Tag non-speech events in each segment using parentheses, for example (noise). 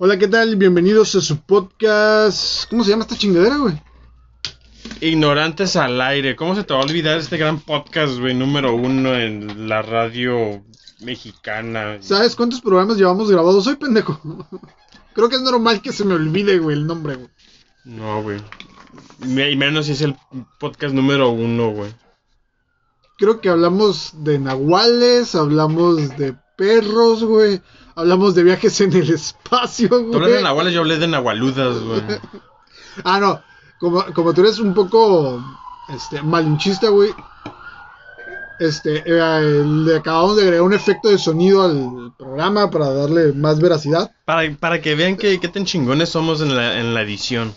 Hola, ¿qué tal? Bienvenidos a su podcast. ¿Cómo se llama esta chingadera, güey? Ignorantes al aire. ¿Cómo se te va a olvidar este gran podcast, güey? Número uno en la radio mexicana. ¿Sabes cuántos programas llevamos grabados hoy, pendejo? (laughs) Creo que es normal que se me olvide, güey, el nombre, güey. No, güey. Y menos si es el podcast número uno, güey. Creo que hablamos de nahuales, hablamos de perros, güey. Hablamos de viajes en el espacio, güey. Tú de nahuales, yo hablé de nahualudas, güey. (laughs) ah, no. Como, como tú eres un poco este, malinchista, güey. Este, eh, le acabamos de agregar un efecto de sonido al programa para darle más veracidad. Para, para que vean que, qué tan chingones somos en la, en la edición.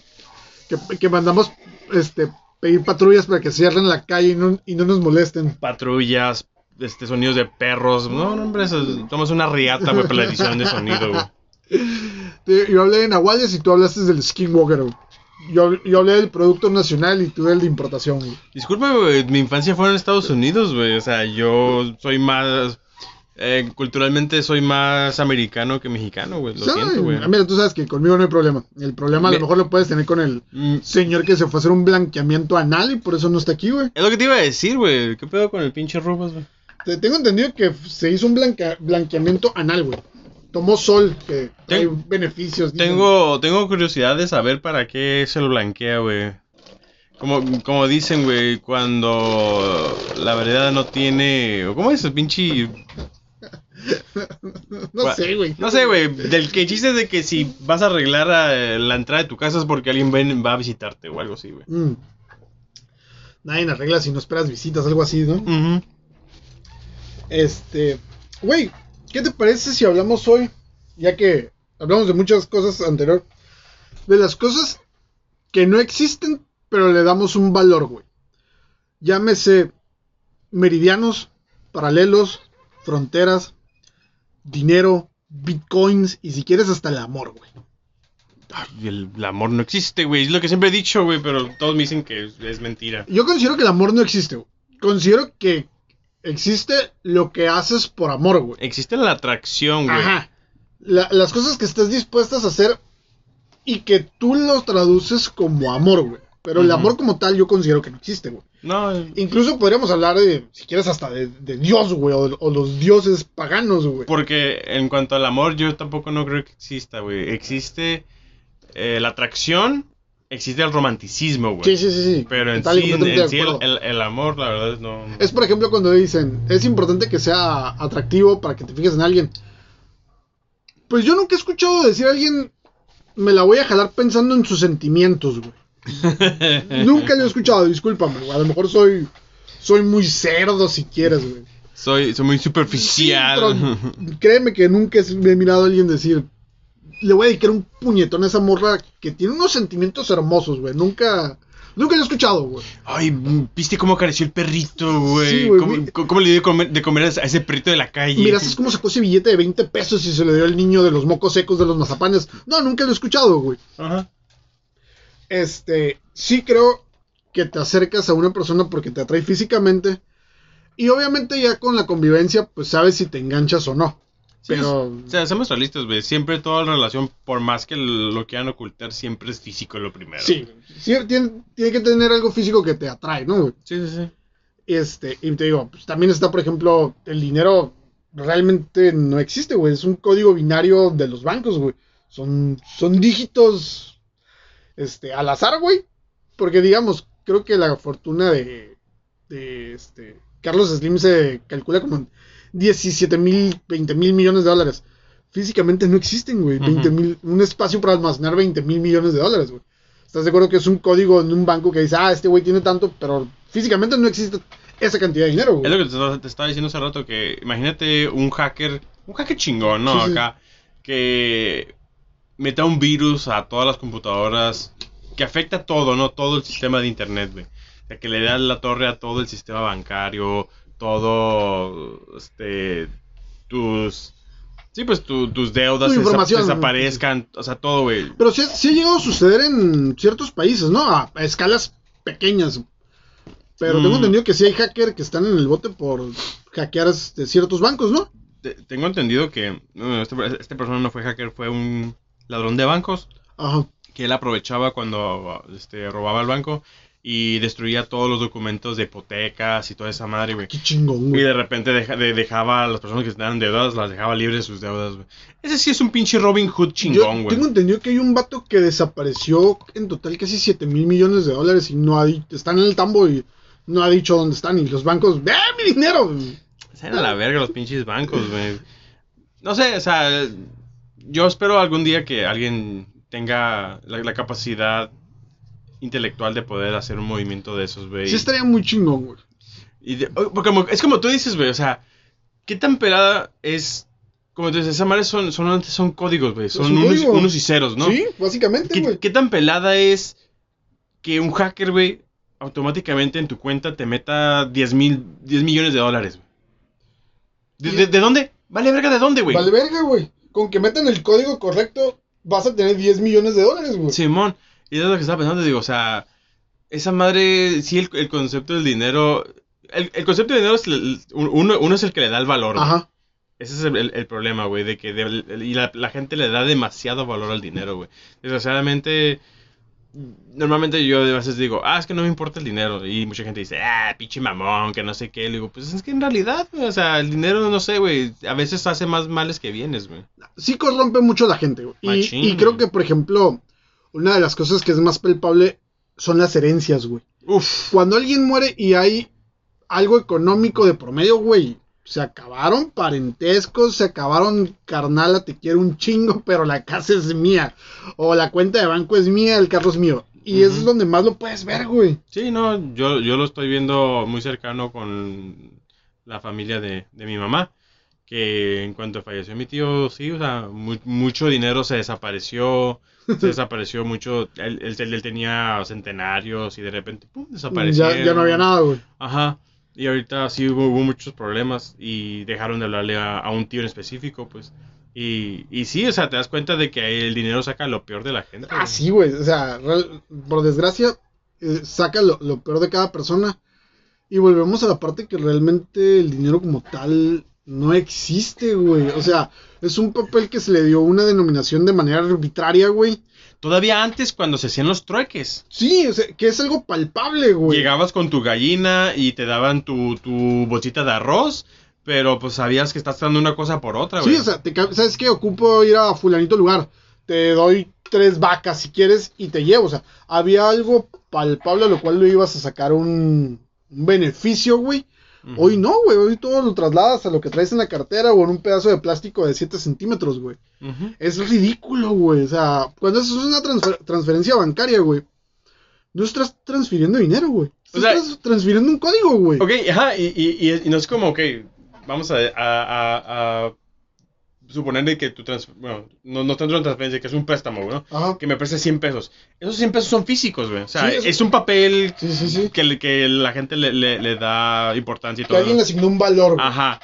Que, que mandamos este, pedir patrullas para que cierren la calle y no, y no nos molesten. Patrullas, este, sonidos de perros. No, no, hombre, eso, tomamos una riata, güey, para la edición de sonido, güey. Yo hablé de Nahuales y tú hablaste del Skinwalker, güey. Yo, yo hablé del producto nacional y tú del de importación, güey. Disculpa, güey, mi infancia fue en Estados Unidos, güey. O sea, yo soy más... Eh, culturalmente soy más americano que mexicano, güey. Lo siento, güey. Mira, tú sabes que conmigo no hay problema. El problema a lo Me- mejor lo puedes tener con el Mm, señor que se fue a hacer un blanqueamiento anal y por eso no está aquí, güey. Es lo que te iba a decir, güey. ¿Qué pedo con el pinche Rubas, güey? Te- Tengo entendido que se hizo un blanca- blanqueamiento anal, güey. Tomó sol, que Ten- beneficios. dicen. Tengo, tengo curiosidad de saber para qué se lo blanquea, güey. Como, como dicen, güey, cuando la verdad no tiene... ¿Cómo es el pinche...? (laughs) No sé, güey. No sé, güey. Del que chiste es de que si vas a arreglar eh, la entrada de tu casa es porque alguien ven- va a visitarte o algo así, güey. Mm. Nadie arregla si no esperas visitas, algo así, ¿no? Ujú. Este, güey, ¿qué te parece si hablamos hoy, ya que hablamos de muchas cosas anterior, de las cosas que no existen, pero le damos un valor, güey? Llámese meridianos, paralelos, fronteras, dinero, bitcoins y si quieres hasta el amor, güey. El amor no existe, güey. Es lo que siempre he dicho, güey, pero todos me dicen que es, es mentira. Yo considero que el amor no existe, güey. Considero que existe lo que haces por amor, güey. Existe la atracción, güey. Ajá. La- las cosas que estás dispuestas a hacer y que tú lo traduces como amor, güey. Pero el amor como tal yo considero que no existe, güey. No, Incluso podríamos hablar de, si quieres, hasta de, de Dios, güey, o, o los dioses paganos, güey. porque en cuanto al amor, yo tampoco no creo que exista, güey. Existe eh, la atracción, existe el romanticismo, güey. Sí, sí, sí, sí. Pero en sí, en, sí el, acuerdo. el- el amor, la verdad, es no. Es por ejemplo cuando dicen, es importante que sea atractivo para que te fijes en alguien. Pues yo nunca he escuchado decir a alguien, me la voy a jalar pensando en sus sentimientos, güey. (laughs) Nunca lo he escuchado, discúlpame, güey. A lo mejor soy, soy muy cerdo si quieres, güey. soy, soy muy superficial. (laughs) créeme que nunca he mirado a alguien decir, le voy a dedicar un puñetón a esa morra que tiene unos sentimientos hermosos, güey. Nunca, nunca lo he escuchado, güey. Ay, ¿viste cómo acarició el perrito, güey? Sí, güey, ¿Cómo, le dio de comer, de comer a ese perrito de la calle? Mira, ¿sabes cómo sacó ese billete de 20 pesos y se le dio al niño de los mocos secos de los mazapanes? No, nunca lo he escuchado, güey. Ajá. Este, sí creo que te acercas a una persona porque te atrae físicamente. Y obviamente ya con la convivencia, pues sabes si te enganchas o no. Sí, Pero... O sea, seamos realistas, güey. Siempre toda relación, por más que lo quieran ocultar, siempre es físico lo primero. Sí, sí, tiene, tiene que tener algo físico que te atrae, ¿no? güey? Sí, sí, sí. Este, y te digo, pues también está, por ejemplo, el dinero realmente no existe, güey. Es un código binario de los bancos, güey. Son, son dígitos, este, al azar, güey. Porque, digamos, creo que la fortuna de, de este, Carlos Slim se calcula como en 17 mil, 20 mil millones de dólares. Físicamente no existen, güey. 20 mil, un espacio para almacenar 20 mil millones de dólares, güey. ¿Estás de acuerdo que es un código en un banco que dice, ah, este güey tiene tanto, pero físicamente no existe esa cantidad de dinero, Es güey? lo que te, estaba- diciendo hace rato, que imagínate un hacker, un hacker chingón, ¿no? Sí, sí. Acá, que meta un virus a todas las computadoras, que afecta todo, ¿no? Todo el sistema de internet, güey. O sea, que le da la torre a todo el sistema bancario, todo, este, tus... Sí, pues tu- tus deudas Tu desa- información. desaparezcan, o sea, todo, güey. Pero sí, sí ha llegado a suceder en ciertos países, ¿no? A, a escalas pequeñas. Pero tengo Mm. entendido que sí hay hackers que están en el bote por hackear este, ciertos bancos, ¿no? Te- tengo entendido que no, este, este persona no fue hacker, fue un ladrón de bancos, Ajá. que él aprovechaba cuando este, robaba el banco y destruía todos los documentos de hipotecas y toda esa madre, güey. Qué chingón, Y güey. de repente deja- de- dejaba a las personas que tenían deudas, las dejaba libres de sus deudas, güey. Ese sí es un pinche Robin Hood chingón, güey. tengo entendido que hay un vato que desapareció en total casi 7 mil millones de dólares y no ha di- están en el tambo y no ha dicho dónde están y los bancos, ¡ve mi dinero! Se dan a la verga los pinches bancos, güey. No sé, o sea, yo espero algún día que alguien tenga la, la capacidad intelectual de poder hacer un movimiento de esos, güey. Sí estaría muy chingón, güey. Y de- porque como- es como tú dices, güey, o sea, ¿qué tan pelada es? Como tú dices, esa madre son, son, son códigos, güey, son un unos, código. unos y ceros, ¿no? Sí, básicamente, ¿Qué, güey. qué tan pelada es que un hacker, güey, automáticamente en tu cuenta te meta 10 mil, 10 millones de dólares, güey? ¿De, Sí. de- de dónde? Vale verga de dónde, güey. Vale verga, güey. Con que metan el código correcto, vas a tener 10 millones de dólares, güey. Simón, y es lo que estaba pensando, digo, o sea, esa madre, sí, el, el concepto del dinero, el, el concepto del dinero es, el- uno, uno es el que le da el valor, güey. Ajá. Ese es el, problema, güey, de que de- y la, la gente le da demasiado valor al dinero, güey. Desgraciadamente, normalmente yo a veces digo, ah, es que no me importa el dinero. Y mucha gente dice, ah, pinche mamón, que no sé qué. Le digo, pues es que en realidad, güey, o sea, el dinero, no sé, güey, a veces hace más males que bienes, güey. Sí corrompe mucho a la gente, güey. Y, Machín, y creo que, por ejemplo, una de las cosas que es más palpable son las herencias, güey. Uf, Cuando alguien muere y hay algo económico de promedio, güey, se acabaron parentescos, se acabaron carnala, te quiero un chingo, (laughs) pero la casa es mía. O la cuenta de banco es mía, el carro es mío. Y eso es donde más lo puedes ver, güey. Sí, no, yo, yo lo estoy viendo muy cercano con la familia de, de mi mamá. Que en cuanto falleció mi tío, sí, o sea, mu- mucho dinero se desapareció. Se desapareció mucho. Él, él- él tenía centenarios y de repente, pum, desapareció. Ya, ya no había nada, güey. Ajá. Y ahorita sí hubo, hubo muchos problemas y dejaron de hablarle a, a un tío en específico, pues. Y, y sí, o sea, te das cuenta de que el dinero saca lo peor de la gente. Ah, sí, güey. O sea, por desgracia, eh, saca lo, lo peor de cada persona. Y volvemos a la parte que realmente el dinero como tal no existe, güey. O sea, es un papel que se le dio una denominación de manera arbitraria, güey. Todavía antes, cuando se hacían los trueques. Sí, o sea, que es algo palpable, güey. Llegabas con tu gallina y te daban tu, tu bolsita de arroz, pero pues sabías que estás dando una cosa por otra, güey. Sí, o sea, te ¿sabes qué? Ocupo ir a fulanito lugar. Te doy tres vacas si quieres y te llevo. O sea, había algo palpable a lo cual lo ibas a sacar un, un beneficio, güey. Hoy no, güey. Hoy todo lo trasladas a lo que traes en la cartera o en un pedazo de plástico de 7 centímetros, güey. Es ridículo, güey. O sea, cuando haces una transfer- transferencia bancaria, güey, no estás transfiriendo dinero, güey. O sea- estás transfiriendo un código, güey. Ok, ajá, y, y, y- y no es como, ok, vamos a, a, a, a suponer de que tu trans, bueno, no, no tanto una transferencia, que es un préstamo, ¿no? Ajá. Que me prestes 100 pesos. Esos 100 pesos son físicos, güey. O sea, Sí, es- es un papel Sí, sí, que, que la gente le, le, le da importancia y Que todo. alguien le asignó un valor, güey. Ajá.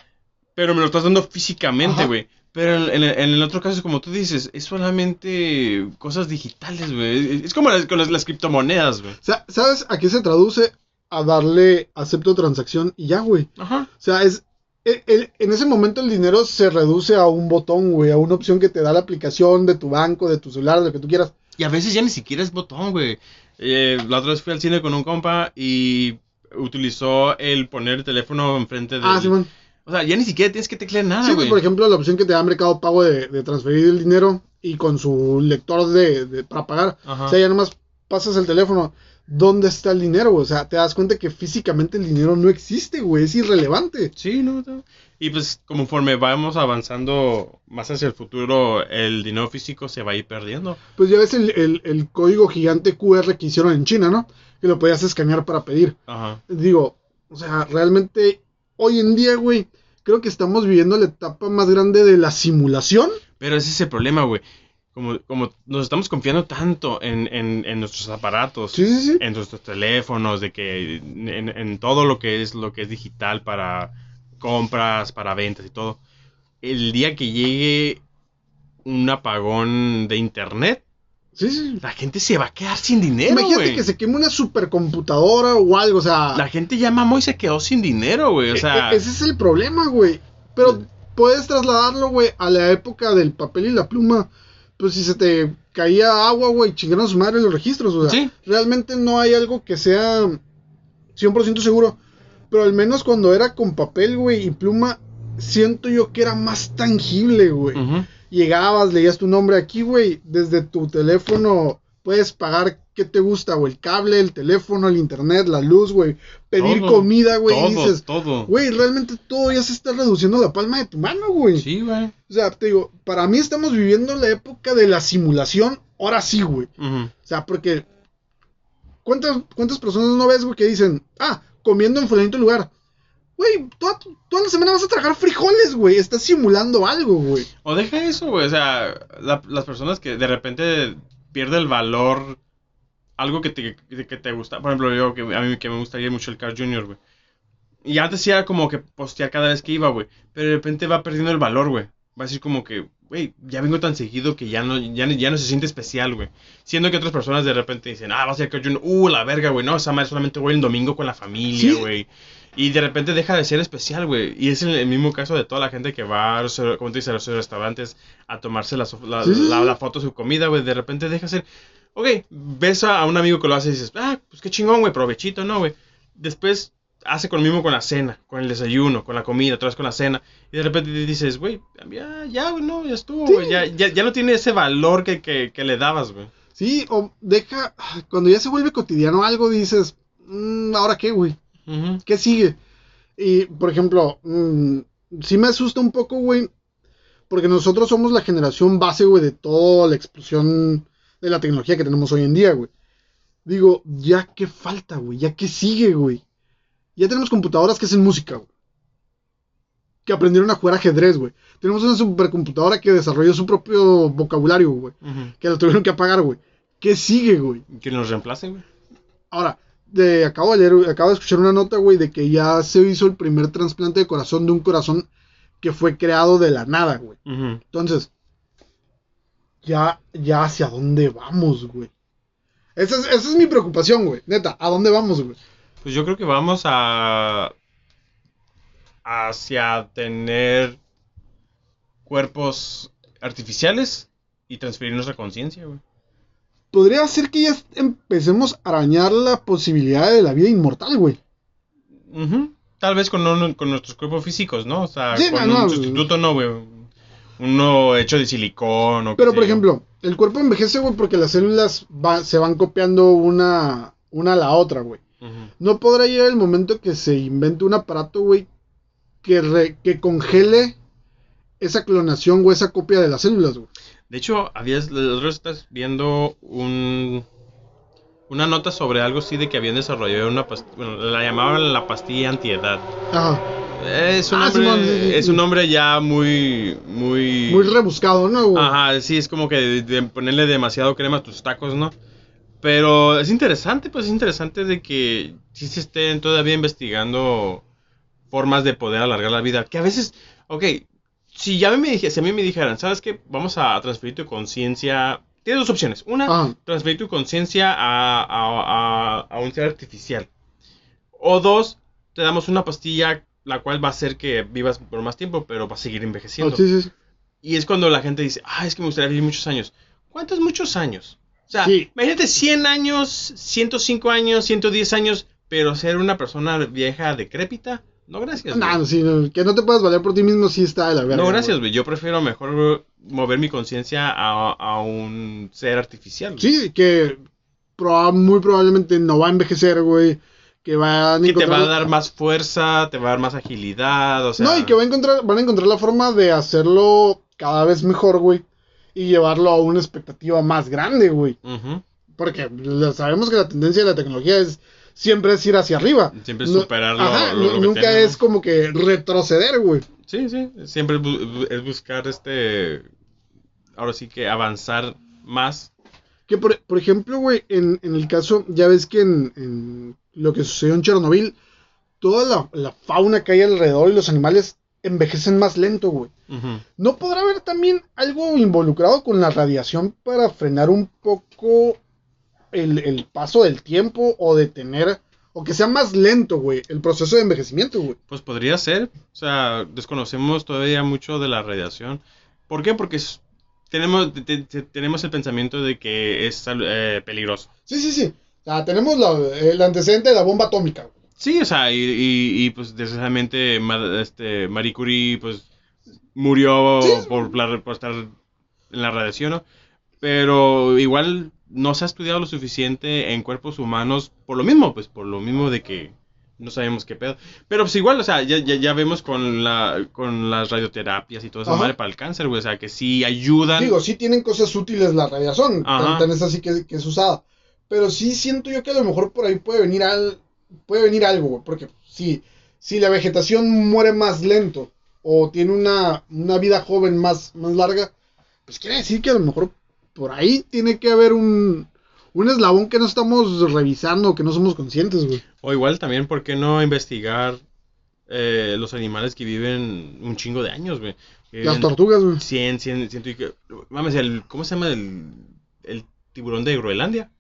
Pero me lo estás dando físicamente, güey. Pero en, en- en el otro caso, como tú dices, es solamente cosas digitales, güey. Es, es como las, con las, las criptomonedas, güey. O sea, ¿sabes a qué se traduce? A darle acepto transacción y ya, güey. Ajá. O sea, es. El- el- en ese momento el dinero se reduce a un botón, güey, a una opción que te da la aplicación de tu banco, de tu celular, de lo que tú quieras. Y a veces ya ni siquiera es botón, güey. Eh, la otra vez fui al cine con un compa y utilizó el poner el teléfono enfrente de... Ah, Simón. O sea, ya ni siquiera tienes que teclear nada, sí, pues güey. por ejemplo, la opción que te da Mercado Pago de, de transferir el dinero y con su lector de, de- para pagar. Ajá. O sea, ya nomás pasas el teléfono. ¿Dónde está el dinero? O sea, te das cuenta que físicamente el dinero no existe, güey. Es irrelevante. Sí, no, no. Y pues conforme vamos avanzando más hacia el futuro, el dinero físico se va a ir perdiendo. Pues ya ves el, el- el código gigante QR que hicieron en China, ¿no? Que lo podías escanear para pedir. Ajá. Digo, o sea, realmente hoy en día, güey, creo que estamos viviendo la etapa más grande de la simulación. Pero ese es el problema, güey. Como, como nos estamos confiando tanto en, en, en nuestros aparatos, Sí, sí, sí. en nuestros teléfonos, de que en, en todo lo que es lo que es digital para compras, para ventas y todo. El día que llegue un apagón de internet, la gente se va a quedar sin dinero, Imagínate que se queme una supercomputadora o algo, o sea. La gente ya mamó y se quedó sin dinero, güey. O e- sea, e- ese es el problema, güey. Pero puedes trasladarlo, güey, a la época del papel y la pluma. Pues si se te caía agua, güey, chingaron a su madre los registros, o sea, Sí. realmente no hay algo que sea 100% seguro, pero al menos cuando era con papel, güey, y pluma, siento yo que era más tangible, güey. Llegabas, leías tu nombre aquí, güey, desde tu teléfono puedes pagar qué te gusta, güey, el cable, el teléfono, el internet, la luz, güey, pedir Todo, comida, güey, y dices, todo. güey, realmente todo ya se está reduciendo a la palma de tu mano, güey. Sí, güey. O sea, te digo, para mí estamos viviendo la época de la simulación, ahora sí, güey. O sea, porque ¿cuántas, cuántas personas no ves, güey, que dicen, ah, comiendo en fulanito lugar? Güey, toda, toda la semana vas a tragar frijoles, güey. Estás simulando algo, güey. O deja eso, güey. O sea, la- las personas que de repente pierde el valor algo que te, que, te gusta. Por ejemplo, yo, que a mí que me gustaría mucho el Carl Jr., güey. Y antes sí era como que postear cada vez que iba, güey. Pero de repente va perdiendo el valor, güey. Va a decir como que, güey, ya vengo tan seguido que ya no, ya, ya no se siente especial, güey. Siendo que otras personas de repente dicen, ah, va a ser Carl Jr., uh, la verga, güey. No, esa madre solamente voy el domingo con la familia, Sí. Y de repente deja de ser especial, güey. Y es el, mismo caso de toda la gente que va a los, te dice, a los restaurantes a tomarse la, la, Sí, la- foto de su comida, güey. De repente deja de ser. Ok, ves a, un amigo que lo hace y dices, ah, pues qué chingón, güey, provechito, ¿no, güey? Después hace con lo mismo con la cena, con el desayuno, con la comida, otra vez con la cena. Y de repente te dices, güey, ya, ya, güey, no, ya estuvo, Sí. güey. Ya, ya, ya no tiene ese valor que, que, que le dabas, güey. Sí, o deja, cuando ya se vuelve cotidiano algo, dices, "Mm, ¿ahora qué, güey? ¿Qué sigue? Y, por ejemplo, mm, sí me asusta un poco, güey, porque nosotros somos la generación base, güey, de toda la explosión de la tecnología que tenemos hoy en día, güey. Digo, ya qué falta, güey, ya qué sigue, güey. Ya tenemos computadoras que hacen música, güey. Que aprendieron a jugar ajedrez, güey. Tenemos una supercomputadora que desarrolló su propio vocabulario, güey. Que la tuvieron que apagar, güey. ¿Qué sigue, güey? Que nos reemplace, güey. Ahora, de, acabo de leer, acabo de escuchar una nota, güey, de que ya se hizo el primer trasplante de corazón de un corazón que fue creado de la nada, güey. Entonces, ya, ya hacia dónde vamos, güey. Esa es, esa es mi preocupación, güey. Neta, ¿a dónde vamos, güey? Pues yo creo que vamos a. hacia tener cuerpos artificiales y transferir nuestra conciencia, güey. Podría ser que ya empecemos a arañar la posibilidad de la vida inmortal, güey. Tal vez con, un- con nuestros cuerpos físicos, ¿no? O sea, Sí, con no, un no. sustituto, no, güey. Uno hecho de silicón o qué Pero, por ejemplo, el cuerpo envejece, güey, porque las células va- se van copiando una, una a la otra, güey. No podrá llegar el momento que se invente un aparato, güey, que, re- que congele esa clonación o esa copia de las células, güey. De hecho, habías, estás viendo un, una nota sobre algo así de que habían desarrollado una pastilla, bueno, la llamaban la pastilla antiedad. Ajá. Es un, Ah, nombre, Simón, sí, sí, es un nombre ya muy, muy... Muy rebuscado, ¿no, güey? Ajá, sí, es como que de, de ponerle demasiado crema a tus tacos, ¿no? Pero es interesante, pues es interesante de que sí se estén todavía investigando formas de poder alargar la vida. Que a veces, ok, si ya me dije, si a mí me dijeran, ¿sabes qué? Vamos a transferir tu conciencia. Tienes dos opciones. Una, Ajá. transferir tu conciencia a, a- a- a un ser artificial. O dos, te damos una pastilla la cual va a hacer que vivas por más tiempo, pero va a seguir envejeciendo. Oh, sí, sí. Y es cuando la gente dice, ah, es que me gustaría vivir muchos años. ¿Cuántos muchos años? O sea, Sí. imagínate 100 años, 105 años, 110 años, pero ser una persona vieja decrépita. No, gracias. Nah, sí, no, que no te puedas valer por ti mismo sí está de la verga. no, gracias, güey. Yo prefiero mejor mover mi conciencia a, a un ser artificial. Sí, que proba- muy probablemente no va a envejecer, güey. Que van Que te va a dar más fuerza, te va a dar más agilidad, o sea... No, y que va a encontrar, van a encontrar la forma de hacerlo cada vez mejor, güey. Y llevarlo a una expectativa más grande, güey. Porque lo- sabemos que la tendencia de la tecnología es siempre es ir hacia arriba. Siempre es No- superar lo- ajá, lo- nu- lo que nunca es como que retroceder, güey. Sí, sí, siempre es, bu- es buscar este... Ahora sí que avanzar más. Que por, por ejemplo, güey, en, en el caso, ya ves que en, en lo que sucedió en Chernobyl, toda la, la fauna que hay alrededor y los animales envejecen más lento, güey. ¿No podrá haber también algo involucrado con la radiación para frenar un poco el, el paso del tiempo o detener, o que sea más lento, güey, el proceso de envejecimiento, güey? Pues podría ser. O sea, desconocemos todavía mucho de la radiación. ¿Por qué? Porque es- tenemos, te- te- tenemos el pensamiento de que es eh, peligroso. Sí, sí, sí. O sea, tenemos la- el antecedente de la bomba atómica. güey. Sí, o sea, y, y, y, pues desgraciadamente este, Marie Curie pues murió Sí. por, por estar en la radiación, ¿no? Pero igual no se ha estudiado lo suficiente en cuerpos humanos por lo mismo, pues por lo mismo de que no sabemos qué pedo. Pero pues igual, o sea, ya, ya, ya vemos con, la, con las radioterapias y todo eso madre para el cáncer, güey, o sea, que sí ayudan. Digo, sí tienen cosas útiles la radiación. Tan es así que, que es usada. Pero sí siento yo que a lo mejor por ahí puede venir al, puede venir algo, güey. Porque si, si la vegetación muere más lento o tiene una, una vida joven más, más larga, pues quiere decir que a lo mejor por ahí tiene que haber un, un eslabón que no estamos revisando, que no somos conscientes, güey. O igual también, ¿por qué no investigar eh, los animales que viven un chingo de años, güey? Las tortugas, güey. 100, 100, 100 y que... Mames, el, ¿cómo se llama el, el tiburón de Groenlandia?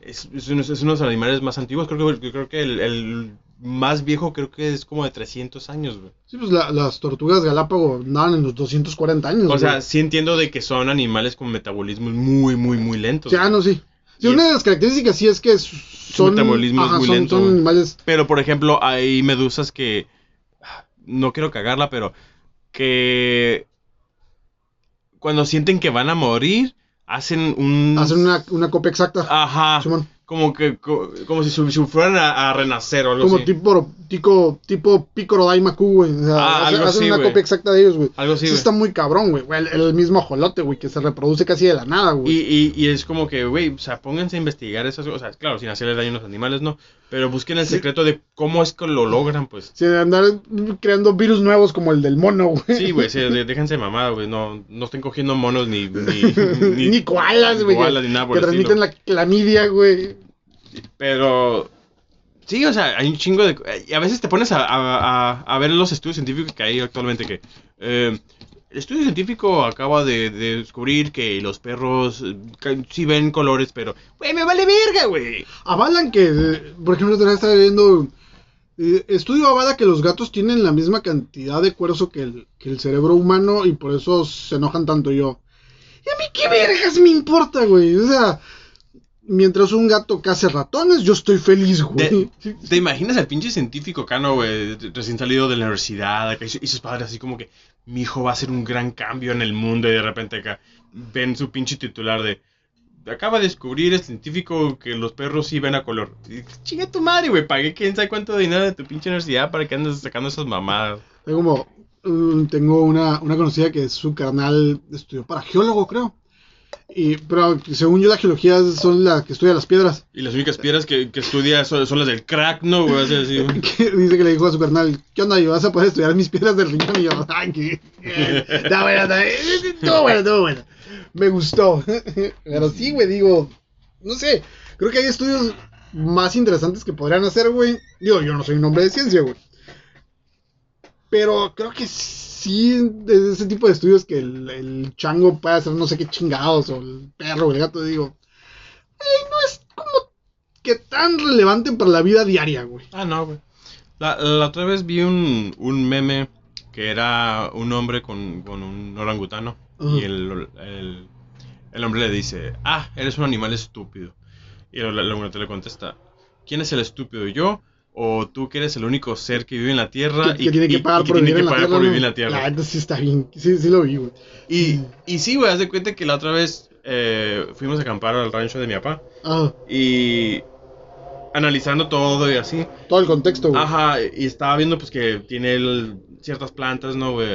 Es, es, uno, es uno de los animales más antiguos, creo que, creo que el, el más viejo creo que es como de 300 años, güey. Sí, pues la- las tortugas Galápagos andaban en los 240 años. O sea, sí entiendo de que son animales con metabolismos muy, muy, muy lentos. Güey. no, sí. Sí, una de las características sí es que son, metabolismo es muy son, lento, son güey. animales. Pero, por ejemplo, hay medusas que... No quiero cagarla, pero... Que... Cuando sienten que van a morir, hacen un... Hacen una, una copia exacta. Ajá. Simón. Como que... co- Como si, si fueran a, a renacer o algo Como así. tipo, tipo, tipo Picoro Daimaku, güey. O sea, Ah, hace- algo hacen una copia exacta de ellos, güey. Algo así, Sí, güey. está muy cabrón, güey. El, el mismo ajolote, güey, que se reproduce casi de la nada, Y, güey. y, y es como que, güey, o sea, pónganse a investigar esas cosas. Claro, sin hacerle daño a los animales, no. Pero busquen el secreto de cómo es que lo logran, pues. Sí, de andar creando virus nuevos como el del mono, güey. Sí, güey, sí, (laughs) déjense mamada, güey. No, no estén cogiendo monos ni... Ni, Ni (laughs) (laughs) koalas, güey. koalas, que ni nada por que el transmiten estilo. la clamidia, güey. Pero... Sí, o sea, hay un chingo de... Y a veces te pones a, a, a- a ver los estudios científicos que hay actualmente que... eh, el estudio científico acaba de, de descubrir que los perros eh, sí ven colores, pero... Güey, me vale verga, güey. Avalan que, eh, por ejemplo, vez estaba leyendo. eh, estudio avala que los gatos tienen la misma cantidad de cuerzo que el, que el cerebro humano y por eso se enojan tanto yo. ¿Y a mí qué vergas me importa, güey? O sea, mientras un gato case ratones, yo estoy feliz, güey. (laughs) ¿Te imaginas al pinche científico acá, no, güey? Recién salido de la universidad, acá, y sus padres así como que mi hijo va a hacer un gran cambio en el mundo y de repente acá ven su pinche titular de acaba de descubrir el científico que los perros sí ven a color. Chinga tu madre, güey, pagué quién sabe cuánto dinero de tu pinche universidad para que andes sacando esas mamadas. Tengo como, mm, tengo una, una conocida que su carnal estudió para geólogo, creo. Y, pero según yo, la geología son las que estudia las piedras. Y las únicas piedras que, que estudia son, son las del crack, ¿no, güey? Así, (laughs) que dice que le dijo a su carnal, ¿qué onda? ¿Y vas a poder estudiar mis piedras del riñón? Y yo, ay, qué... Está bueno, está. Estuvo bueno, estuvo bueno. Me gustó. (laughs) Pero sí, güey, digo, no sé, creo que hay estudios más interesantes que podrían hacer, güey. Digo, yo no soy un hombre de ciencia, güey. Pero creo que sí, es ese tipo de estudios que el, el chango puede hacer no sé qué chingados, o el perro, o el gato, digo, "Ey, no es como que tan relevante para la vida diaria, güey. Ah, no, güey. La, la otra vez vi un, un meme que era un hombre con, con un orangutano. Y el, el, el hombre le dice, ah, eres un animal estúpido. Y el orangutano le contesta, ¿quién es el estúpido, yo? ¿O tú que eres el único ser que vive en la Tierra que, que tiene que y- que tiene que pagar tierra. por vivir en la Tierra? La neta sí está bien. Sí, sí lo vi, güey. Y, y sí, güey, haz de cuenta que la otra vez eh, fuimos a acampar al rancho de mi papá. Ah, Y analizando todo y así. todo el contexto, güey. Ajá, y estaba viendo pues que tiene el- ciertas plantas, ¿no? güey?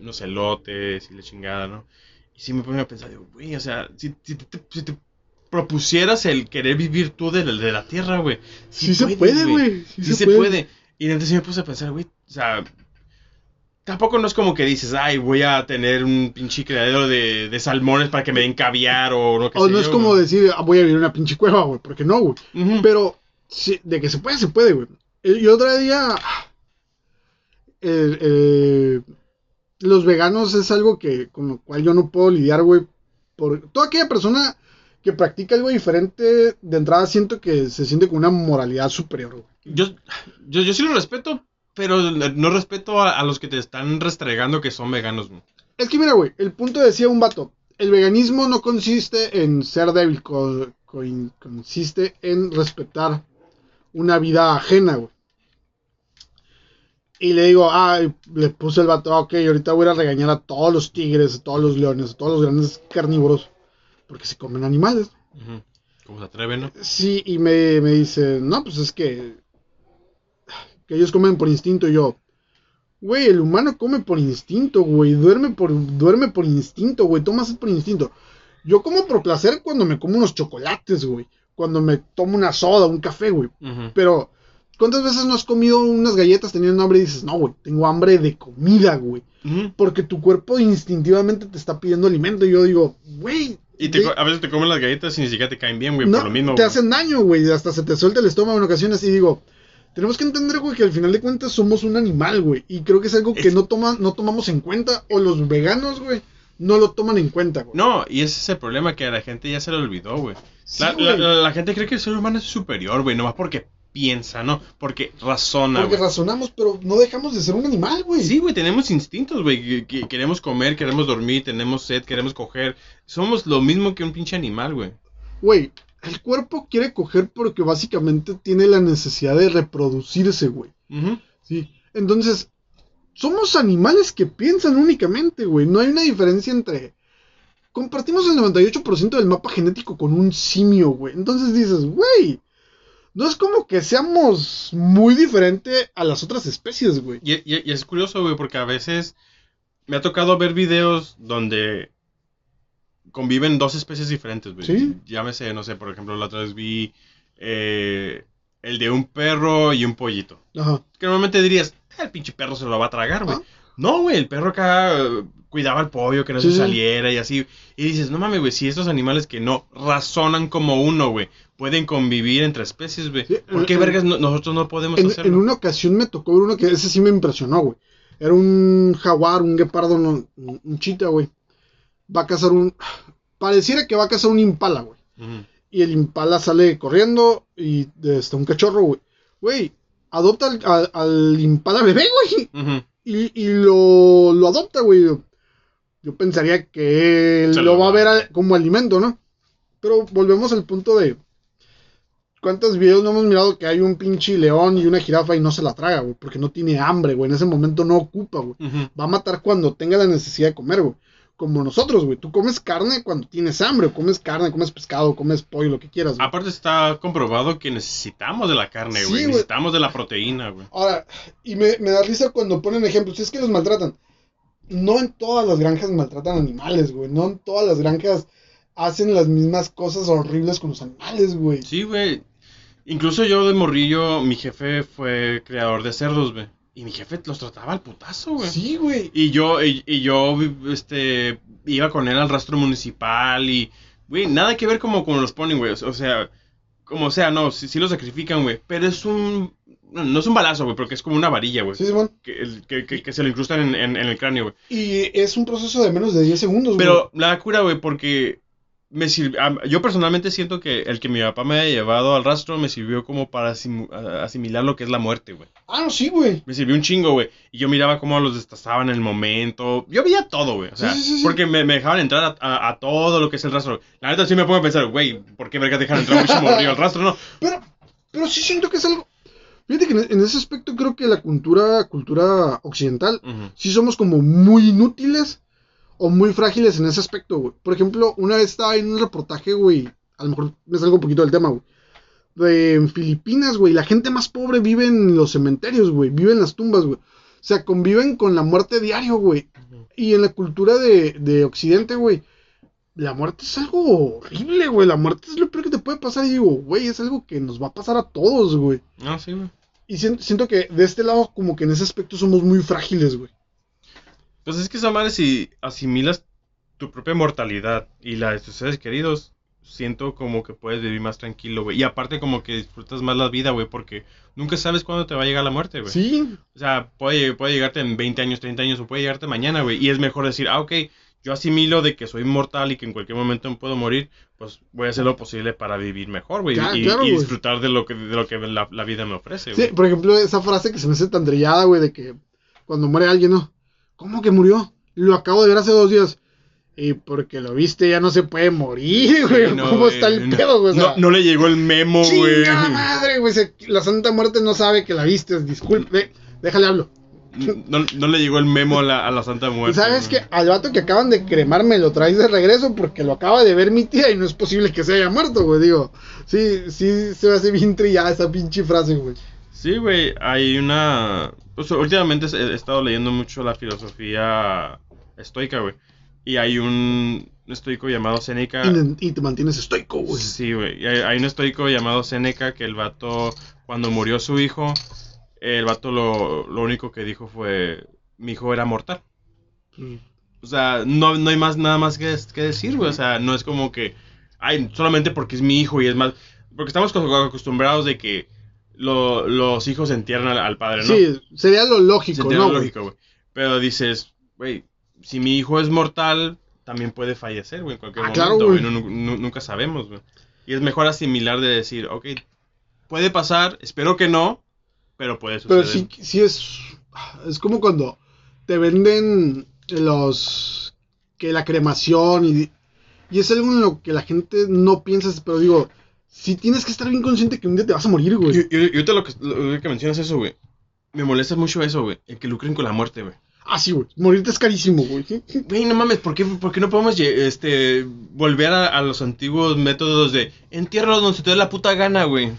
No sé, lotes y la chingada, ¿no? Y sí me ponía a pensar, digo, güey, o sea, si, si te, si te propusieras el querer vivir tú de, la- de la tierra, güey. sí, se puede, güey. Sí, Sí, se, puede. Y entonces sí me puse a pensar, güey, o sea, tampoco no es como que dices, ay, voy a tener un pinche criadero de, de salmones para que me den caviar o no que O no es como decir, ah, voy a vivir en una pinche cueva, güey. Porque no, güey. Pero sí, de que se puede, se puede, güey. Eh, Y otro día. eh, eh, los veganos es algo que con lo cual yo no puedo lidiar, güey. Por toda aquella persona que practica algo diferente, de entrada siento que se siente con una moralidad superior, güey. Yo, yo, yo sí lo respeto, pero no respeto a, a los que te están restregando que son veganos. güey. Es que mira, güey, el punto decía un vato. el veganismo no consiste en ser débil, co- co- consiste en respetar una vida ajena, güey. Y le digo, ah, le puse el vato, ah, ok, ahorita voy a regañar a todos los tigres, a todos los leones, a todos los grandes carnívoros, porque se comen animales. ¿Cómo se atreve, no? Sí, y me, me dice, no, pues es que, que ellos comen por instinto. Y yo, güey, el humano come por instinto, güey, duerme por, duerme por instinto, güey, toma sed por instinto. Yo como por placer cuando me como unos chocolates, güey, cuando me tomo una soda, un café, güey. Ujú. Pero, ¿cuántas veces no has comido unas galletas teniendo hambre y dices, no, güey, tengo hambre de comida, güey? Porque tu cuerpo instintivamente te está pidiendo alimento. Y yo digo, güey. Y te a veces te comen las galletas y ni siquiera te caen bien, güey, no, por lo mismo. te hacen daño, güey. Hasta se te suelta el estómago en ocasiones. Y digo, tenemos que entender, güey, que al final de cuentas somos un animal, güey. Y creo que es algo que Es- no, toma, no tomamos en cuenta. O los veganos, güey, no lo toman en cuenta, güey. No, y ese es el problema que a la gente ya se le olvidó, güey. Sí, la, la- la- la gente cree que el ser humano es superior, güey, nomás porque piensa, ¿no? Porque razona, Porque razonamos, pero no dejamos de ser un animal, güey. Sí, güey, tenemos instintos, güey. que- que Queremos comer, queremos dormir, tenemos sed, queremos coger. Somos lo mismo que un pinche animal, güey. Güey, el cuerpo quiere coger porque básicamente tiene la necesidad de reproducirse, güey. Ujú. Sí. Entonces, somos animales que piensan únicamente, güey. No hay una diferencia entre. Compartimos el 98% del mapa genético con un simio, güey. Entonces dices, güey. No es como que seamos muy diferente a las otras especies, güey. Y, y- y es curioso, güey, porque a veces me ha tocado ver videos donde conviven dos especies diferentes, güey. Sí. Llámese, no sé, por ejemplo, la otra vez vi eh, el de un perro y un pollito. Ajá. Que normalmente dirías, "Ah, el pinche perro se lo va a tragar, güey. Ah. No, güey, el perro acá eh, cuidaba al pollo, que no Sí, se sí. saliera y así. Y dices, no mames, güey, si estos animales que no razonan como uno, güey, pueden convivir entre especies, güey. Sí, ¿Por qué en- vergas no- nosotros no podemos En, hacerlo? en una ocasión me tocó ver uno que ese sí me impresionó, güey. Era un jaguar, un guepardo, no, un un chita, güey. Va a cazar un. Pareciera que va a cazar un impala, güey. Y el impala sale corriendo y está un cachorro, güey. Güey, adopta al, al- al impala bebé, güey. Y, y lo, lo adopta, güey. Yo pensaría que él lo lo va a ver a- como alimento, ¿no? Pero volvemos al punto de... ¿Cuántos videos no hemos mirado que hay un pinche león y una jirafa y no se la traga, güey? Porque no tiene hambre, güey. En ese momento no ocupa, güey. Va a matar cuando tenga la necesidad de comer, güey. Como nosotros, güey. Tú comes carne cuando tienes hambre. o Comes carne, comes pescado, comes pollo, lo que quieras, güey. Aparte está comprobado que necesitamos de la carne, Sí, güey. güey. necesitamos de la proteína, güey. Ahora, y me, me da risa cuando ponen ejemplos. Si es que los maltratan. No en todas las granjas maltratan animales, güey. No en todas las granjas hacen las mismas cosas horribles con los animales, güey. Sí, güey. Incluso yo de morrillo, mi jefe fue creador de cerdos, güey. Y mi jefe los trataba al putazo, güey. Sí, güey. Y yo, y, y yo, este, iba con él al rastro municipal y, güey, nada que ver como, como los ponen, güey. O sea, como sea, no, sí, sí lo sacrifican, güey. Pero es un, no, no es un balazo, güey, porque es como una varilla, güey. Sí, Simón. Que, que, que, que se lo incrustan en, en, en el cráneo, güey. Y es un proceso de menos de 10 segundos, güey. Pero la cura, güey, porque me sirv- am- yo personalmente siento que el que mi papá me haya llevado al rastro me sirvió como para asimilar lo que es la muerte, güey. Ah, no, sí, güey. Me sirvió un chingo, güey. Y yo miraba cómo los destazaban en el momento. Yo veía todo, güey. O sea, Sí, sí, sí, sí. porque me, me dejaban entrar a, a- a todo lo que es el rastro. La neta sí me pongo a pensar, güey, ¿por qué verga dejan entrar un chimorrillo al rastro? No. Pero, pero sí siento que es algo. Fíjate que en, ese aspecto creo que la cultura, cultura occidental, sí somos como muy inútiles o muy frágiles en ese aspecto, güey. Por ejemplo, una vez estaba en un reportaje, güey, a lo mejor me salgo un poquito del tema, güey. De en Filipinas, güey, la gente más pobre vive en los cementerios, güey, vive en las tumbas, güey. O sea, conviven con la muerte diario, güey. Y en la cultura de, de Occidente, güey, la muerte es algo horrible, güey. La muerte es lo peor que te puede pasar. Y digo, güey, es algo que nos va a pasar a todos, güey. No, sí, güey. Y siento, siento que de este lado, como que en ese aspecto somos muy frágiles, güey. Pues es que esa madre, si asimilas tu propia mortalidad y la de tus seres queridos, siento como que puedes vivir más tranquilo, güey. Y aparte como que disfrutas más la vida, güey, porque nunca sabes cuándo te va a llegar la muerte, güey. Sí, O sea, puede, puede llegarte en 20 años, 30 años o puede llegarte mañana, güey. Y es mejor decir, ah, ok, yo asimilo de que soy inmortal y que en cualquier momento me puedo morir, pues voy a hacer lo posible para vivir mejor, güey. Claro, y, claro, y güey. disfrutar de lo que, de lo que la, la vida me ofrece, sí. güey. Por ejemplo, esa frase que se me hace tan trillada, güey, de que cuando muere alguien, ¿no? ¿Cómo que murió? Lo acabo de ver hace dos días. Y porque lo viste ya no se puede morir, güey. Sí, no, ¿Cómo güey, está el no. pedo, güey? O sea, no, no le llegó el memo, güey. ¡Chinga madre, güey! La Santa Muerte no sabe que la viste. Disculpe. Déjale hablo. No, no le llegó el memo a la, a la Santa Muerte. ¿Sabes qué? Al vato que acaban de cremar me lo traes de regreso porque lo acaba de ver mi tía y no es posible que se haya muerto, güey. Digo, sí, sí se me hace bien trillada esa pinche frase, güey. Sí, güey, hay una... Pues, últimamente he, estado leyendo mucho la filosofía estoica, güey. Y hay un estoico llamado Séneca. Y, y te mantienes estoico, güey. Sí, güey. Hay, hay un estoico llamado Séneca que el vato, cuando murió su hijo, el vato lo, lo único que dijo fue, mi hijo era mortal. O sea, no, no hay más nada más que, que decir, güey. O sea, no es como que, ay, solamente porque es mi hijo y es más... Porque estamos co- acostumbrados de que lo- los hijos entierran al, al padre, ¿no? Sí, sería lo lógico, ¿no? lo lógico, güey. Pero dices, güey, si mi hijo es mortal, también puede fallecer, güey, en cualquier Ah, momento, claro, güey. nunca sabemos, güey. Y es mejor asimilar de decir, ok, puede pasar, espero que no, pero puede suceder. Pero sí, sí es. Es como cuando te venden los. que la cremación y. Y es algo en lo que la gente no piensa, pero digo, sí tienes que estar bien consciente que un día te vas a morir, güey. Yo, yo, yo ahorita lo que, lo que mencionas eso, güey. Me molesta mucho eso, güey. El que lucren con la muerte, güey. Ah, sí, güey. Morirte es carísimo, güey. Güey, no mames, ¿por qué, no podemos este, volver a, los antiguos métodos de entierros donde se te dé la puta gana, güey?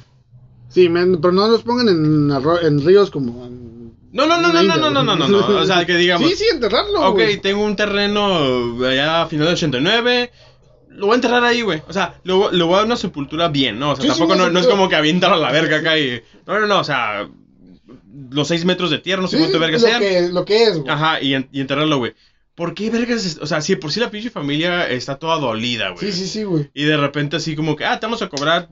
Sí, pero no los pongan en, en ríos como... En, no, no, no, no, no, no, no, no, no, no, O sea, que digamos... (laughs) Sí, sí, enterrarlo, Ok, tengo un terreno allá a final del 89 lo voy a enterrar ahí, güey. O sea, lo, lo voy a dar una sepultura bien, ¿no? O sea, Sí, tampoco no, no es como que avientarlo a la verga acá y. No, no, no, o sea. Los 6 metros de tierra, no sé Sí, cuánto verga lo sean. que, lo que es, güey. Ajá, y, en- y enterrarlo, güey. ¿Por qué vergas? O sea, si por sí la pinche familia está toda dolida, güey. Sí, sí, sí, güey. Y de repente así como que, ah, te vamos a cobrar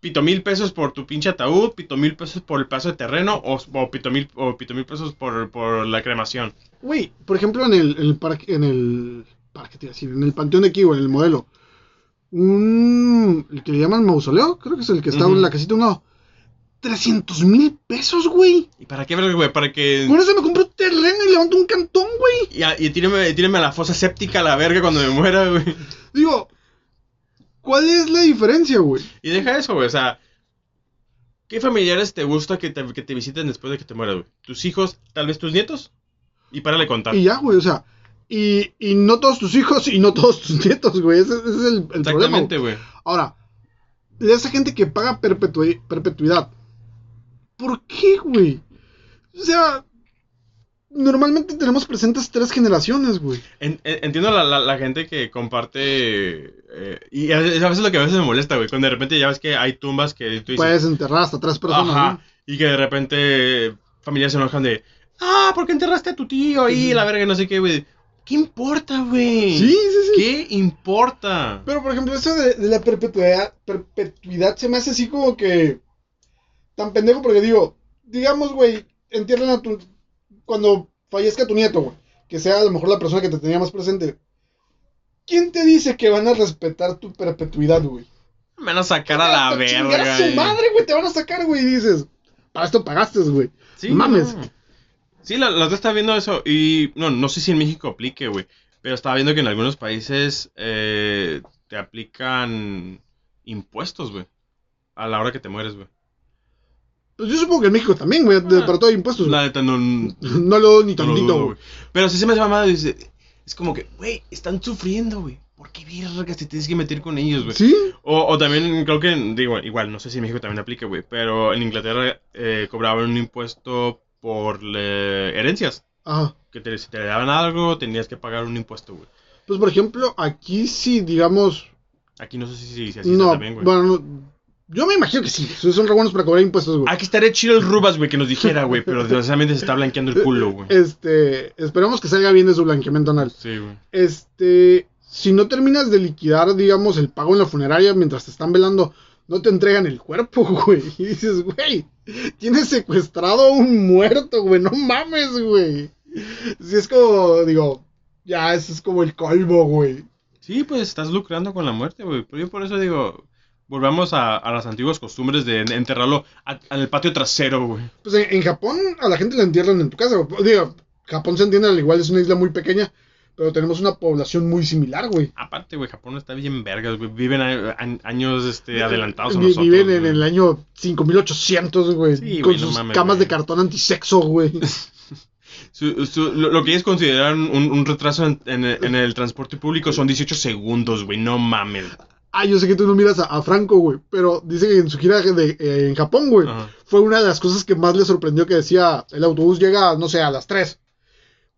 pito mil pesos por tu pinche ataúd, pito mil pesos por el pedazo de terreno o, o pito mil o pito mil pesos por, por la cremación. Güey, por ejemplo, en el, en el parque, en el parque, te iba a decir, en el panteón de aquí, güey, en el modelo. Un, el que le llaman mausoleo, creo que es el que está en la casita a un lado. 300 mil pesos, güey. ¿Y para qué güey? Para que... Con eso me compro un terreno y levanto un cantón, güey. Y, a- y tíreme, tíreme a la fosa séptica a la verga cuando me muera, güey. Digo, ¿cuál es la diferencia, güey? Y deja eso, güey. O sea, ¿qué familiares te gusta que te, que te visiten después de que te mueras, güey? ¿Tus hijos? ¿Tal vez tus nietos? Y párale de contar. Y ya, güey, o sea, y, y no todos tus hijos y no todos tus nietos, güey. Ese, ese es el, el problema. Exactamente, güey. güey. Ahora, de esa gente que paga perpetui- perpetuidad, ¿por qué, güey? O sea, normalmente tenemos presentes tres generaciones, güey. En- en- entiendo la, la- la gente que comparte. eh, y a veces, a veces lo que a veces me molesta, güey. Cuando de repente ya ves que hay tumbas que tú dices. Puedes enterrar hasta tres personas, Ajá. ¿no? Y que de repente familiares se enojan de. Ah, ¿por qué enterraste a tu tío ahí? La verga, no sé qué, güey. ¿Qué importa, güey? Sí, sí, sí. ¿Qué importa? Pero, por ejemplo, eso de, de la perpetuidad, perpetuidad se me hace así como que tan pendejo porque digo, digamos, güey, entierran a tu... Cuando fallezca tu nieto, güey, que sea a lo mejor la persona que te tenía más presente. ¿Quién te dice que van a respetar tu perpetuidad, güey? Me van a sacar a la verga. a su madre, güey, te van a sacar, güey, y dices, para esto pagaste, güey. Sí, Mames. no. Sí, la, la otra estaba viendo eso y no, no sé si en México aplique, güey. Pero estaba viendo que en algunos países eh, te aplican impuestos, güey. A la hora que te mueres, güey. Pues yo supongo que en México también, güey, de- Ah. para todo hay impuestos. La neta no, no (laughs) No lo doy ni lo tantito, güey. Pero sí se me hace mamada, dice, es como que, güey, están sufriendo, güey. ¿Por qué verga te tienes que meter con ellos, güey? ¿Sí? O, o también creo que, digo, igual, no sé si en México también aplica, güey. Pero en Inglaterra eh, cobraban un impuesto por le- herencias. Ajá. Que te, si te daban algo, tenías que pagar un impuesto, güey. Pues, por ejemplo, aquí sí, digamos, Aquí no sé si, si, si así está no, también, güey. bueno, no, yo me imagino que sí, son re buenos para cobrar impuestos, güey. Aquí estaría chido el Rubas, güey, que nos dijera, güey. Pero (laughs) desgraciadamente se está blanqueando el culo, güey. Este, esperemos que salga bien de su blanqueamiento anal. Sí, güey. Este, si no terminas de liquidar, digamos, el pago en la funeraria mientras te están velando, no te entregan el cuerpo, (laughs) güey. Y dices, güey, tienes secuestrado a un muerto, güey, no mames, güey. Si es como, digo, ya, eso es como el colmo, güey. Sí, pues estás lucrando con la muerte, güey. Pero yo por eso digo, volvamos a, a las antiguas costumbres de enterrarlo en el patio trasero, güey. Pues en, en Japón a la gente la entierran en tu casa. güey. Digo, Japón se entiende, al igual es una isla muy pequeña. Pero tenemos una población muy similar, güey. Aparte, güey, Japón está bien vergas, güey. Viven a- a- años este, adelantados a nosotros. Viven en güey. el año 5800, güey. Sí, con güey, no sus mames, camas güey. de cartón antisexo, güey. (laughs) Su- su- lo, lo que ellos consideran un, un retraso en, en el, en el transporte público son 18 segundos, güey. No mames. Ah, yo sé que tú no miras a, a Franco, güey, pero dice que en su gira de, eh, en Japón, güey, Ajá. fue una de las cosas que más le sorprendió que decía, el autobús llega, no sé, a las 3.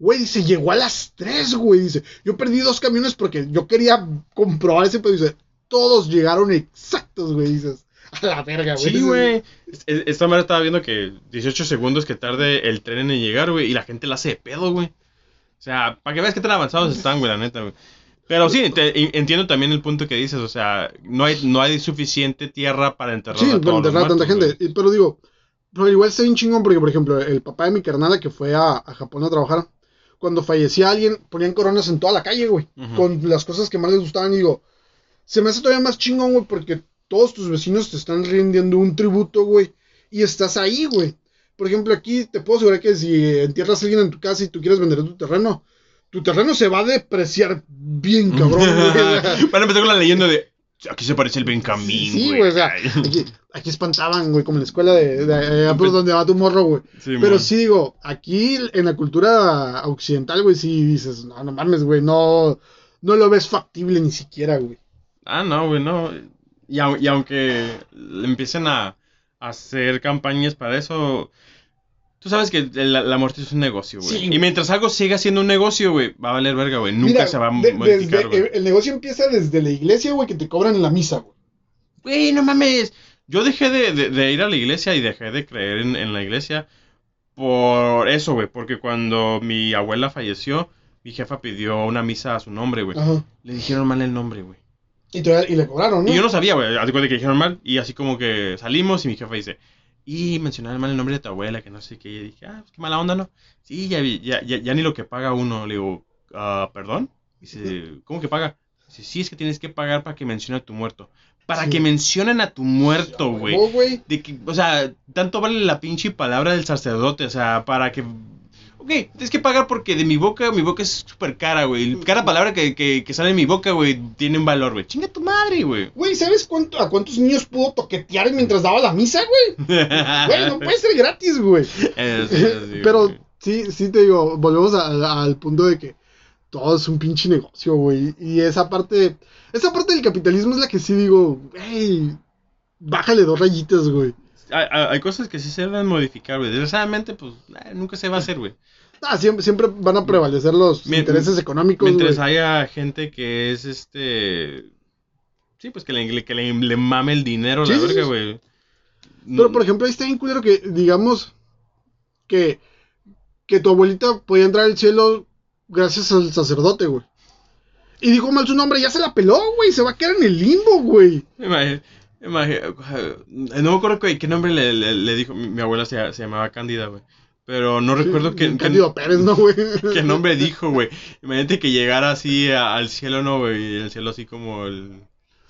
Güey, dice, llegó a las 3, güey, dice, yo perdí dos camiones porque yo quería comprobar ese, pero dice, todos llegaron exactos, güey, dices, a la verga, güey. Sí, güey. Es- es- Esta madre estaba viendo que 18 segundos que tarde el tren en llegar, güey. Y la gente la hace de pedo, güey. O sea, para que veas qué tan avanzados están, güey, la neta, güey. Pero sí, te- entiendo también el punto que dices. O sea, no hay, no hay suficiente tierra para enterrar Sí, a para todos los enterrar a tanta gente. Pero digo, pero igual está bien chingón porque, por ejemplo, el papá de mi carnala que fue a, a Japón a trabajar, cuando fallecía alguien, ponían coronas en toda la calle, güey, con las cosas que más les gustaban. Y digo, se me hace todavía más chingón, güey, porque todos tus vecinos te están rindiendo un tributo, güey, y estás ahí, güey. Por ejemplo, aquí te puedo asegurar que si entierras a alguien en tu casa y tú quieres vender tu terreno, tu terreno se va a depreciar bien, cabrón. (laughs) Van a empezar con la leyenda de. Aquí se parece el Benjamín, Sí, güey. o sea, aquí, aquí espantaban, güey, como en la escuela de, de, allá por donde va tu morro, güey. Sí, Pero sí digo, aquí en la cultura occidental, güey, sí dices, no, no mames, güey, no, no lo ves factible ni siquiera, güey. Ah, no, güey, no. Y, y aunque empiecen a, a hacer campañas para eso, tú sabes que la, la muerte es un negocio, güey. Sí, y mientras algo siga siendo un negocio, güey, va a valer verga, güey. Nunca Mira, se va a de- modificar, desde- el, el negocio empieza desde la iglesia, güey, que te cobran en la misa, güey. Güey, no mames. Yo dejé de, de- de ir a la iglesia y dejé de creer en, en la iglesia por eso, güey. Porque cuando mi abuela falleció, mi jefa pidió una misa a su nombre, güey. Ajá. Le dijeron mal el nombre, güey. Y, y le cobraron, ¿no? Y yo no sabía, güey. Cuenta que dijeron mal. Y así como que salimos y mi jefa dice, y mencionaron mal el nombre de tu abuela, que no sé qué. Y dije, ah, pues qué mala onda, ¿no? Sí, ya, vi- ya, ya, ya ni lo que paga uno. Le digo, ah, ¿perdón? Dice, ¿cómo que paga? Dice, sí, es que tienes que pagar para que mencione a tu muerto. Para Sí. que mencionen a tu muerto, güey. o sea, tanto vale la pinche palabra del sacerdote, o sea, para que... Ok, tienes que pagar porque de mi boca, mi boca es súper cara, güey. Cada palabra que, que, que sale de mi boca, güey, tiene un valor, güey. Chinga tu madre, güey. Güey, ¿sabes cuánto, a cuántos niños pudo toquetear mientras daba la misa, güey? (laughs) Güey, no puede ser gratis, güey. Sí, Pero güey. sí, sí te digo, volvemos a- al punto de que todo es un pinche negocio, güey. Y esa parte, esa parte del capitalismo es la que sí digo, güey, bájale dos rayitas, güey. Hay, cosas que sí se deben modificar, güey. Desgraciadamente, pues, eh, nunca se va a hacer, güey. Ah, siempre, siempre van a prevalecer los intereses económicos, Mientras güey. haya gente que es, este... Sí, pues que le, que le, le mame el dinero, Sí, la sí, verga, sí. güey. Pero, por ejemplo, ahí está bien culero que, digamos, que, que tu abuelita podía entrar al cielo gracias al sacerdote, güey. Y dijo mal su nombre, ya se la peló, güey. Se va a quedar en el limbo, güey. Imagi- imagi- no me acuerdo qué, qué nombre le, le- le dijo. Mi, abuela se, se llamaba Cándida, güey. Pero no recuerdo qué, qué, Cándido Pérez, ¿no, güey? qué nombre dijo, güey. Imagínate que llegara así a- al cielo, ¿no, güey? Y el cielo así como el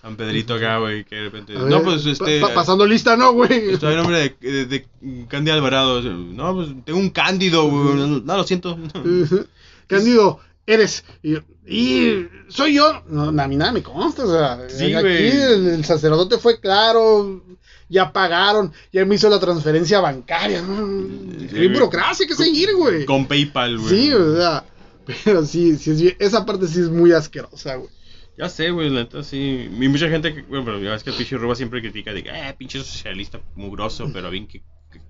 San Pedrito acá, güey. Que de repente. No, pues este. pa- pa- pasando lista, ¿no, güey? Estoy en nombre de, de, de Cándida Alvarado. No, pues tengo un Cándido, güey. No, lo siento. (laughs) Cándido, eres. Y, y soy yo. No, a mí nada me consta. O sea, Sí, aquí el, el sacerdote fue claro. Ya pagaron. Ya me hizo la transferencia bancaria. ¿no? Sí, burocracia que seguir, güey. Con PayPal, güey. Sí, o sea. (laughs) Pero sí, sí es bien- esa parte sí es muy asquerosa, güey. Ya sé, güey, la neta sí. Y mucha gente, que, bueno, pero ya ves que el pinche Ruba siempre critica de, eh, pinche socialista mugroso, pero bien que, que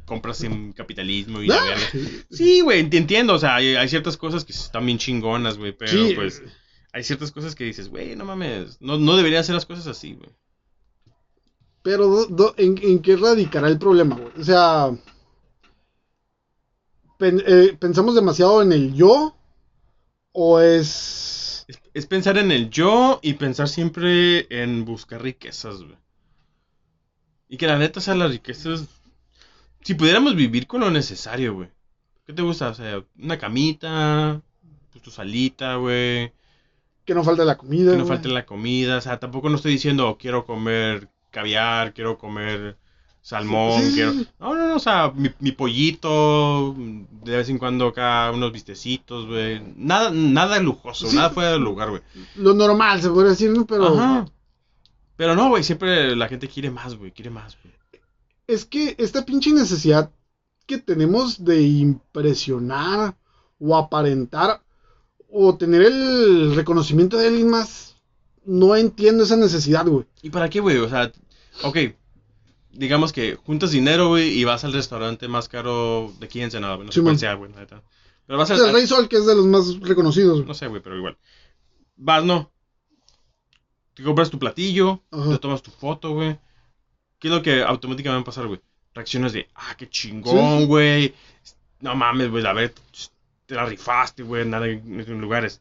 compras en capitalismo y la verga. Sí, güey, te entiendo, o sea, hay, hay ciertas cosas que están bien chingonas, güey, pero Sí. pues hay ciertas cosas que dices, güey, no mames, no, no deberían hacer las cosas así, güey. Pero do- do- ¿en, en qué radicará el problema, güey? O sea, pen- eh, ¿pensamos demasiado en el yo? ¿O es... Es, es pensar en el yo y pensar siempre en buscar riquezas, güey. Y que la neta, o sea, las riquezas, si pudiéramos vivir con lo necesario, güey. ¿Qué te gusta? O sea, una camita, pues, tu salita, güey. que no falte la comida? Que no güey? falte la comida. O sea, tampoco no estoy diciendo quiero comer caviar, quiero comer salmón, Sí, sí, quiero... No, no, no, o sea, mi, mi pollito, de vez en cuando acá unos vistecitos, güey. Nada, nada lujoso, nada fuera del lugar, güey. Lo normal, se podría decir, ¿no? Pero Ajá. Pero no, güey, siempre la gente quiere más, güey, quiere más, güey. Es que esta pinche necesidad que tenemos de impresionar o aparentar o tener el reconocimiento de alguien más, no entiendo esa necesidad, güey. ¿Y para qué, güey? O sea, ok, digamos que juntas dinero, güey, y vas al restaurante más caro de aquí en güey, no sé cuál sea, güey, neta. Pero vas al... el Rey Sol, que es de los más reconocidos. güey. No sé, güey, pero igual. Vas, no. Te compras tu platillo, Ajá. te tomas tu foto, güey. ¿Qué es lo que automáticamente va a pasar, güey? Reacciones de, ah, qué chingón, Sí. güey. No mames, güey, a ver, te la rifaste, güey, nada en lugares.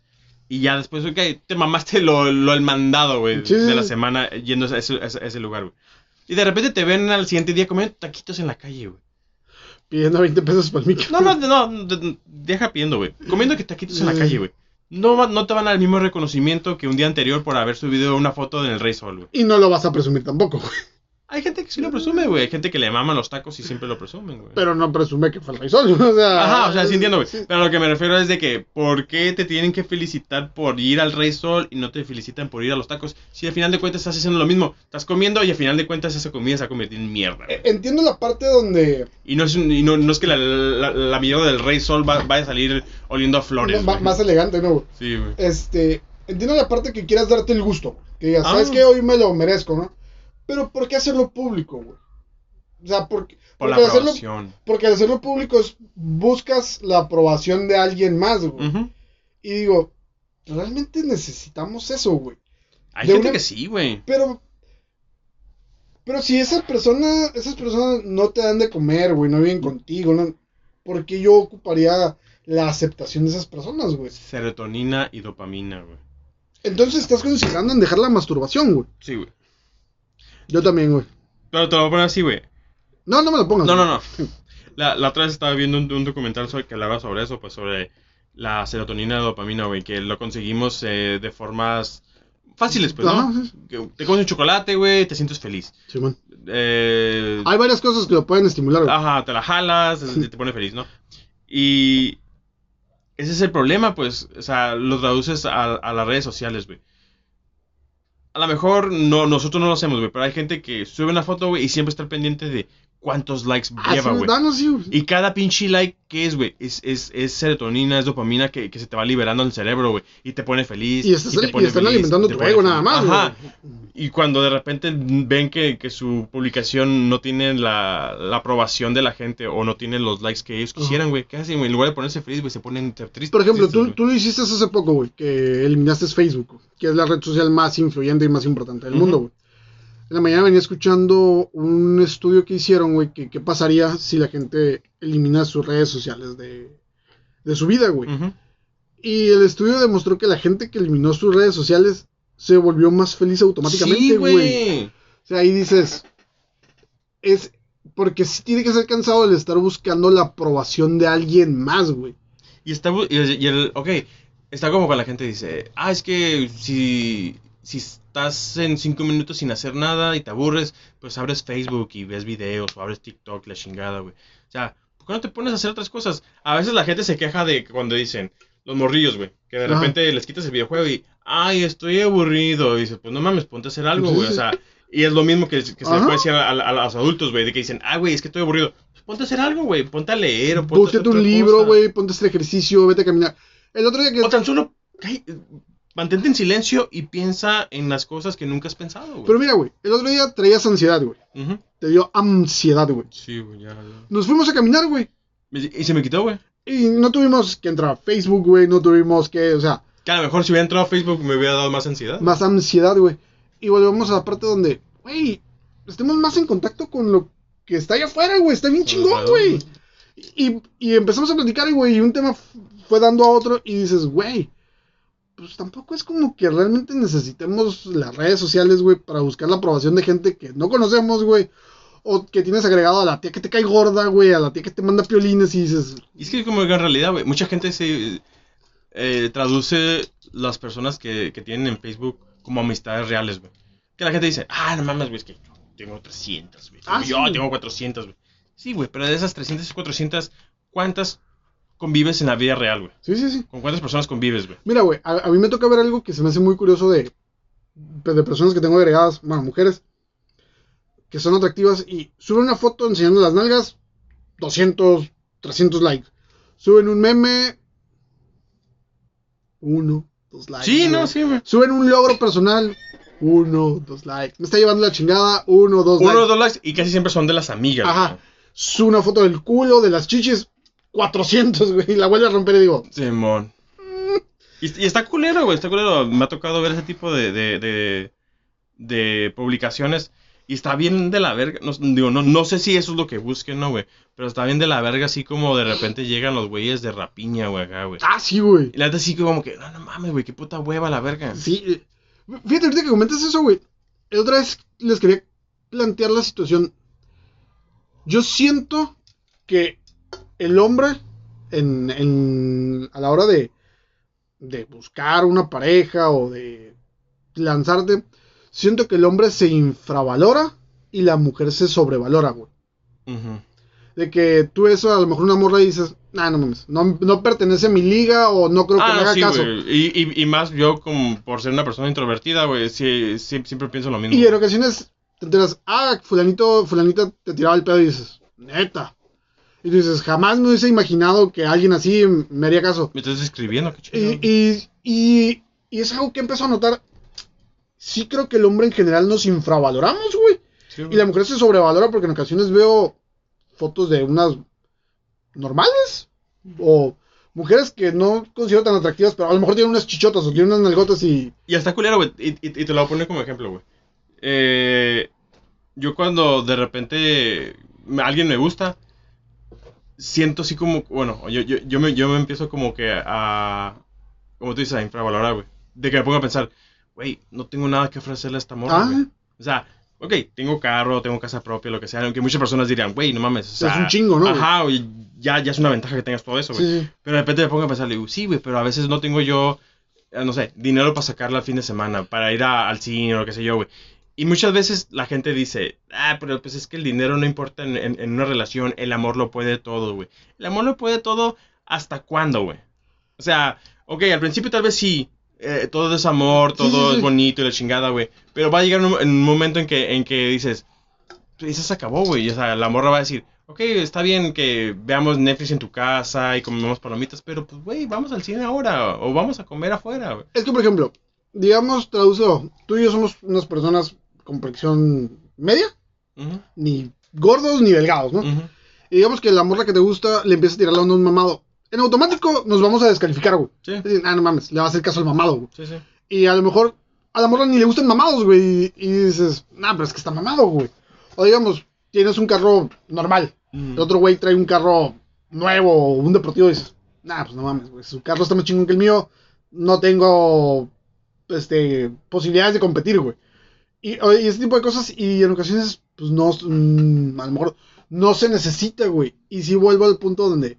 Y ya después, ok, te mamaste lo, lo el mandado, güey, Sí. de la semana yendo a ese, a ese- lugar, güey. Y de repente te ven al siguiente día comiendo taquitos en la calle, güey. Pidiendo 20 pesos para el micro. No, no, no, de- deja pidiendo, güey. Comiendo que taquitos en la calle, güey. No, no te van a dar el mismo reconocimiento que un día anterior por haber subido una foto en el Rey Sol, güey. Y no lo vas a presumir tampoco, güey. Hay gente que sí lo presume, güey. Hay gente que le maman los tacos y siempre lo presumen, güey. Pero no presume que fue el Rey Sol. (laughs) O sea, Ajá, o sea, sí entiendo, güey. sí. Pero lo que me refiero es de que, ¿por qué te tienen que felicitar por ir al Rey Sol y no te felicitan por ir a los tacos? Si al final de cuentas estás haciendo lo mismo. Estás comiendo y al final de cuentas esa comida se ha convertido en mierda. Eh, Entiendo la parte donde Y no es, y no, no es que la, la, la mierda del Rey Sol va- vaya a salir oliendo a flores, güey. más elegante, ¿no? Sí, güey. Este, entiendo la parte que quieras darte el gusto. Que digas, Ah. ¿sabes qué? Hoy me lo merezco, ¿no? Pero ¿por qué hacerlo público, güey? O sea, porque, Por la porque, al hacerlo, porque al hacerlo público es, buscas la aprobación de alguien más, güey. Y digo, ¿realmente necesitamos eso, güey? Hay De gente una- que sí, güey. Pero, pero si esa persona, esas personas no te dan de comer, güey, no viven contigo, ¿no? ¿Por qué yo ocuparía la aceptación de esas personas, güey? Serotonina y dopamina, güey. Entonces estás considerando en dejar la masturbación, güey. Sí, güey. Yo también, güey. Pero te lo voy a poner así, güey. No, no me lo pongas. No, no, no. La, la otra vez estaba viendo un, un documental sobre, que hablaba sobre eso, pues sobre la serotonina y dopamina, güey, que lo conseguimos eh, de formas fáciles, pues, ¿no? sí. Te comes un chocolate, güey, te sientes feliz. Simón. Eh, Hay varias cosas que lo pueden estimular, güey. Ajá, te la jalas, te te pone feliz, ¿no? Y ese es el problema, pues, o sea, lo traduces a, a las redes sociales, güey. A lo mejor no, nosotros no lo hacemos, pero hay gente que sube una foto, y siempre está pendiente de cuántos likes Ah, lleva, güey. sí. Y cada pinche like que es, güey, es, es, es serotonina, es dopamina que, que se te va liberando en el cerebro, güey. Y te pone feliz. Y, estás- te y pone están feliz, alimentando y te tu ego nada más, Ajá. Y cuando de repente ven que, que su publicación no tiene la, la aprobación de la gente o no tiene los likes que ellos quisieran, güey, ¿qué hacen, güey? En lugar de ponerse feliz, güey, se ponen tristes. Por ejemplo, tristes, tú, tú lo hiciste hace poco, güey, que eliminaste Facebook, que es la red social más influyente y más importante del mundo, güey. En la mañana venía escuchando un estudio que hicieron, güey, que qué pasaría si la gente elimina sus redes sociales de, de su vida, güey. Y el estudio demostró que la gente que eliminó sus redes sociales se volvió más feliz automáticamente, Sí, güey. O sea, ahí dices, es porque sí tiene que ser cansado el estar buscando la aprobación de alguien más, güey. Y está, y el, y el- ok, está como cuando la gente dice, ah, es que si, si estás en cinco minutos sin hacer nada y te aburres, pues abres Facebook y ves videos o abres TikTok, la chingada, güey. O sea, ¿por qué no te pones a hacer otras cosas? A veces la gente se queja de cuando dicen, los morrillos, güey, que de Ajá. repente les quitas el videojuego y, ay, estoy aburrido. Y dices, pues no mames, ponte a hacer algo, güey. O sea, y es lo mismo que, que se le puede decir a, a- a los adultos, güey, de que dicen, ah, güey, es que estoy aburrido. Pues ponte a hacer algo, güey, ponte a leer o ponte a hacer Búsquete un libro, güey, ponte a hacer ejercicio, vete a caminar. El otro día que... O tan solo mantente en silencio y piensa en las cosas que nunca has pensado, güey. Pero mira, güey, el otro día traías ansiedad, güey. Ujú. Te dio ansiedad, güey. Sí, güey, ya, ya. Nos fuimos a caminar, güey. Y se me quitó, güey. Y no tuvimos que entrar a Facebook, güey. No tuvimos que, o sea, Que a lo mejor si hubiera entrado a Facebook me hubiera dado más ansiedad. más ansiedad, güey. Y volvemos a la parte donde, güey, estemos más en contacto con lo que está allá afuera, güey. Está bien chingón, güey. Y, y empezamos a platicar, y, güey, y un tema fue dando a otro. Y dices, güey, pues tampoco es como que realmente necesitemos las redes sociales, güey, para buscar la aprobación de gente que no conocemos, güey. O que tienes agregado a la tía que te cae gorda, güey, a la tía que te manda piolines y dices, Y es que como que en realidad, güey, mucha gente se eh, traduce las personas que, que tienen en Facebook como amistades reales, güey. Que la gente dice, ah, no mames, güey, es que tengo 300, güey. Ah, yo sí. tengo 400, güey. Sí, güey, pero de esas 300 y 400, ¿cuántas convives en la vida real, güey? Sí, sí, sí. ¿Con cuántas personas convives, güey? Mira, güey, a, a mí me toca ver algo que se me hace muy curioso de, de personas que tengo agregadas, bueno, mujeres, que son atractivas y suben una foto enseñando las nalgas, 200, 300 likes. Suben un meme, uno, dos likes. Sí, no, sí, güey. Suben un logro personal, uno, dos likes. Me está llevando la chingada, uno, dos Uno likes. dos likes y casi siempre son de las amigas, Ajá. Sube una foto del culo, de las chichis, 400, güey. Y la vuelve a romper y digo, Simón. Y, y está culero, güey, está culero. Me ha tocado ver ese tipo de, de, de, de publicaciones. Y está bien de la verga. No, digo, no, no sé si eso es lo que busquen, ¿no, güey? Pero está bien de la verga, así como de repente llegan los güeyes de rapiña, güey, acá, güey. ah, sí, güey. Y la neta sí como que, no, no mames, güey, qué puta hueva la verga. Sí, eh, fíjate ahorita que comentas eso, güey. Otra vez les quería plantear la situación. Yo siento que el hombre, en, en- a la hora de, de buscar una pareja o de lanzarte, siento que el hombre se infravalora y la mujer se sobrevalora, güey. De que tú eso, a lo mejor una morra y dices, nah, no mames, no, no pertenece a mi liga o no creo que me Ah, haga sí, caso. Y, y, y más yo, como por ser una persona introvertida, güey, sí, sí, siempre pienso lo mismo. Y en ocasiones te enteras, ah, fulanito, fulanita te tiraba el pedo y dices, neta. Y tú dices, jamás me hubiese imaginado que alguien así me haría caso. Me estás escribiendo, qué chido. Y, y, y, y es algo que empezó a notar. Sí creo que el hombre en general nos infravaloramos, güey. Sí, Y güey. la mujer se sobrevalora porque en ocasiones veo fotos de unas normales. O mujeres que no considero tan atractivas, pero a lo mejor tienen unas chichotas o tienen unas nalgotas y... Y hasta culero, güey. Y, y- y te lo voy a poner como ejemplo, güey. Eh, yo cuando de repente alguien me gusta, siento así como, bueno, yo, yo, yo, me, yo me empiezo como que a, como tú dices, a infravalorar, güey. De que me pongo a pensar, güey, no tengo nada que ofrecerle a esta morra, Ah, güey. O sea, ok, tengo carro, tengo casa propia, lo que sea. Aunque muchas personas dirían, güey, no mames. O sea, es un chingo, ¿no? Ajá, güey, ya, ya es una ventaja que tengas todo eso, güey. Sí, sí. Pero de repente me pongo a pensar, le digo, sí, güey, pero a veces no tengo yo, eh, no sé, dinero para sacarla al fin de semana, para ir a- al cine o lo que sé yo, güey. Y muchas veces la gente dice, ah, pero pues es que el dinero no importa en, en- en una relación, el amor lo puede todo, güey. El amor lo puede todo, ¿hasta cuándo, güey? O sea, ok, al principio tal vez sí, eh, todo es amor, todo sí, sí. es bonito y la chingada, güey. Pero va a llegar un, en un momento en que, en que dices, eso se acabó, güey. O sea, la morra va a decir, ok, está bien que veamos Netflix en tu casa y comemos palomitas, pero pues, güey, vamos al cine ahora o vamos a comer afuera, güey. Es que, por ejemplo, digamos, traducido, tú y yo somos unas personas complexión media, ni gordos ni delgados, ¿no? Y digamos que la morra que te gusta le empieza a tirar la onda a un mamado. En automático nos vamos a descalificar, güey. Sí, decir, ah, no mames, le va a hacer caso al mamado, güey. sí, sí. Y a lo mejor a la morra ni le gustan mamados, güey. Y, y dices, nah, pero es que está mamado, güey. O digamos, tienes un carro normal. Mm. El otro güey trae un carro nuevo o un deportivo y dices, nah, pues no mames, güey. Su carro está más chingón que el mío. No tengo este, posibilidades de competir, güey. Y, y ese tipo de cosas. Y en ocasiones, pues no, mm, a lo mejor no se necesita, güey. Y si vuelvo al punto donde,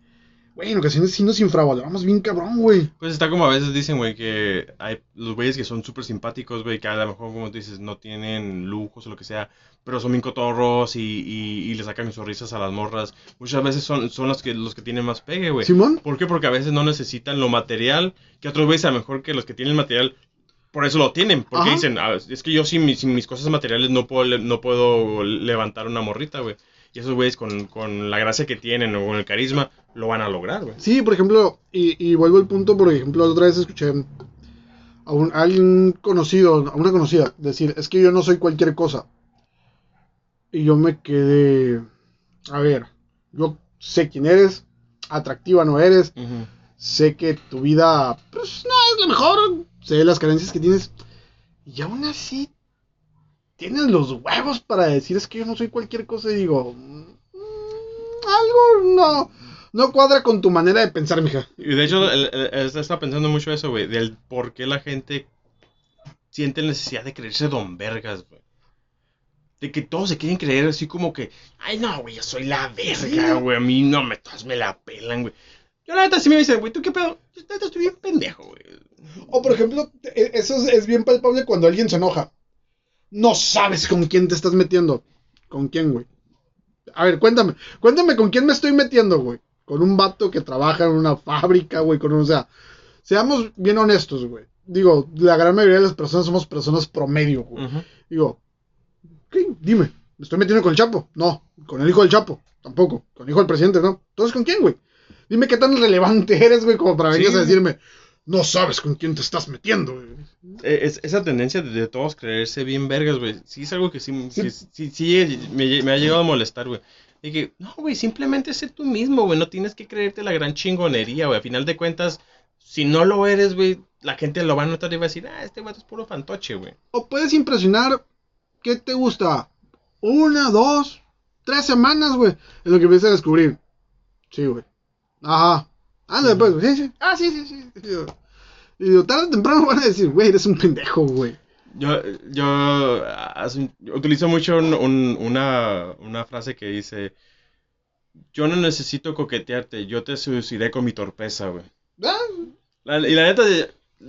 güey, en ocasiones sí nos infravaloramos bien cabrón, güey. Pues está como a veces dicen, güey, que hay los güeyes que son súper simpáticos, güey, que a lo mejor, como tú dices, no tienen lujos o lo que sea, pero son bien cotorros y, y, y le sacan sonrisas a las morras. Muchas veces son, son los, que, los que tienen más pegue, güey. Simón. ¿Por qué? Porque a veces no necesitan lo material, que otros veces a lo mejor que los que tienen material, por eso lo tienen, porque Ajá. dicen, "Ah, es que yo sin mis, sin mis cosas materiales no puedo, no puedo levantar una morrita, güey. Y esos güeyes con, con la gracia que tienen o con el carisma, lo van a lograr, güey. Sí, por ejemplo, y, y vuelvo al punto, por ejemplo, la otra vez escuché a, un, a alguien conocido, a una conocida, decir, es que yo no soy cualquier cosa. Y yo me quedé, a ver, yo sé quién eres, atractiva no eres, sé que tu vida, pues, no es lo mejor, sé las carencias que tienes, y aún así, tienes los huevos para decir, es que yo no soy cualquier cosa, y digo, "Mm, algo no, no cuadra con tu manera de pensar, mija. Y de hecho, el- el- el- estaba pensando mucho eso, güey, del por qué la gente siente necesidad de creerse don vergas, güey. De que todos se quieren creer así como que, ay, no, güey, yo soy la verga, güey, a mí no me, todas me la pelan, güey. Yo la neta sí me dicen, güey, ¿tú qué pedo? Yo la neta estoy bien pendejo, güey. O por ejemplo, e- eso es, es bien palpable cuando alguien se enoja. No sabes con quién te estás metiendo. ¿Con quién, güey? A ver, cuéntame. Cuéntame con quién me estoy metiendo, güey. Con un vato que trabaja en una fábrica, güey. Con un, o sea, seamos bien honestos, güey. Digo, la gran mayoría de las personas somos personas promedio, güey. Digo, ¿qué? Dime, ¿me estoy metiendo con el Chapo? No, con el hijo del Chapo, tampoco, con el hijo del presidente, no. Entonces, ¿con quién, güey? Dime qué tan relevante eres, güey, como para Sí, venir a decirme, no sabes con quién te estás metiendo, güey. Eh, Es, esa tendencia de, de todos creerse bien vergas, güey. Sí es algo que sí, Sí. sí, sí me, me ha llegado a molestar, güey. Y que, no, güey, simplemente sé tú mismo, güey. No tienes que creerte la gran chingonería, güey. A final de cuentas, si no lo eres, güey, la gente lo va a notar y va a decir, ah, este güey es puro fantoche, güey. O puedes impresionar, ¿qué te gusta? Una, dos, tres semanas, güey, en lo que empiezas a descubrir. Sí, güey. Ajá. Anda, pues, sí, sí. Ah, sí, sí, sí. Y digo, Y digo, tarde o temprano van a decir, güey, eres un pendejo, güey. Yo, yo yo utilizo mucho un- un- una, una frase que dice, yo no necesito coquetearte, yo te seduciré con mi torpeza, güey. Ah, La- y la neta,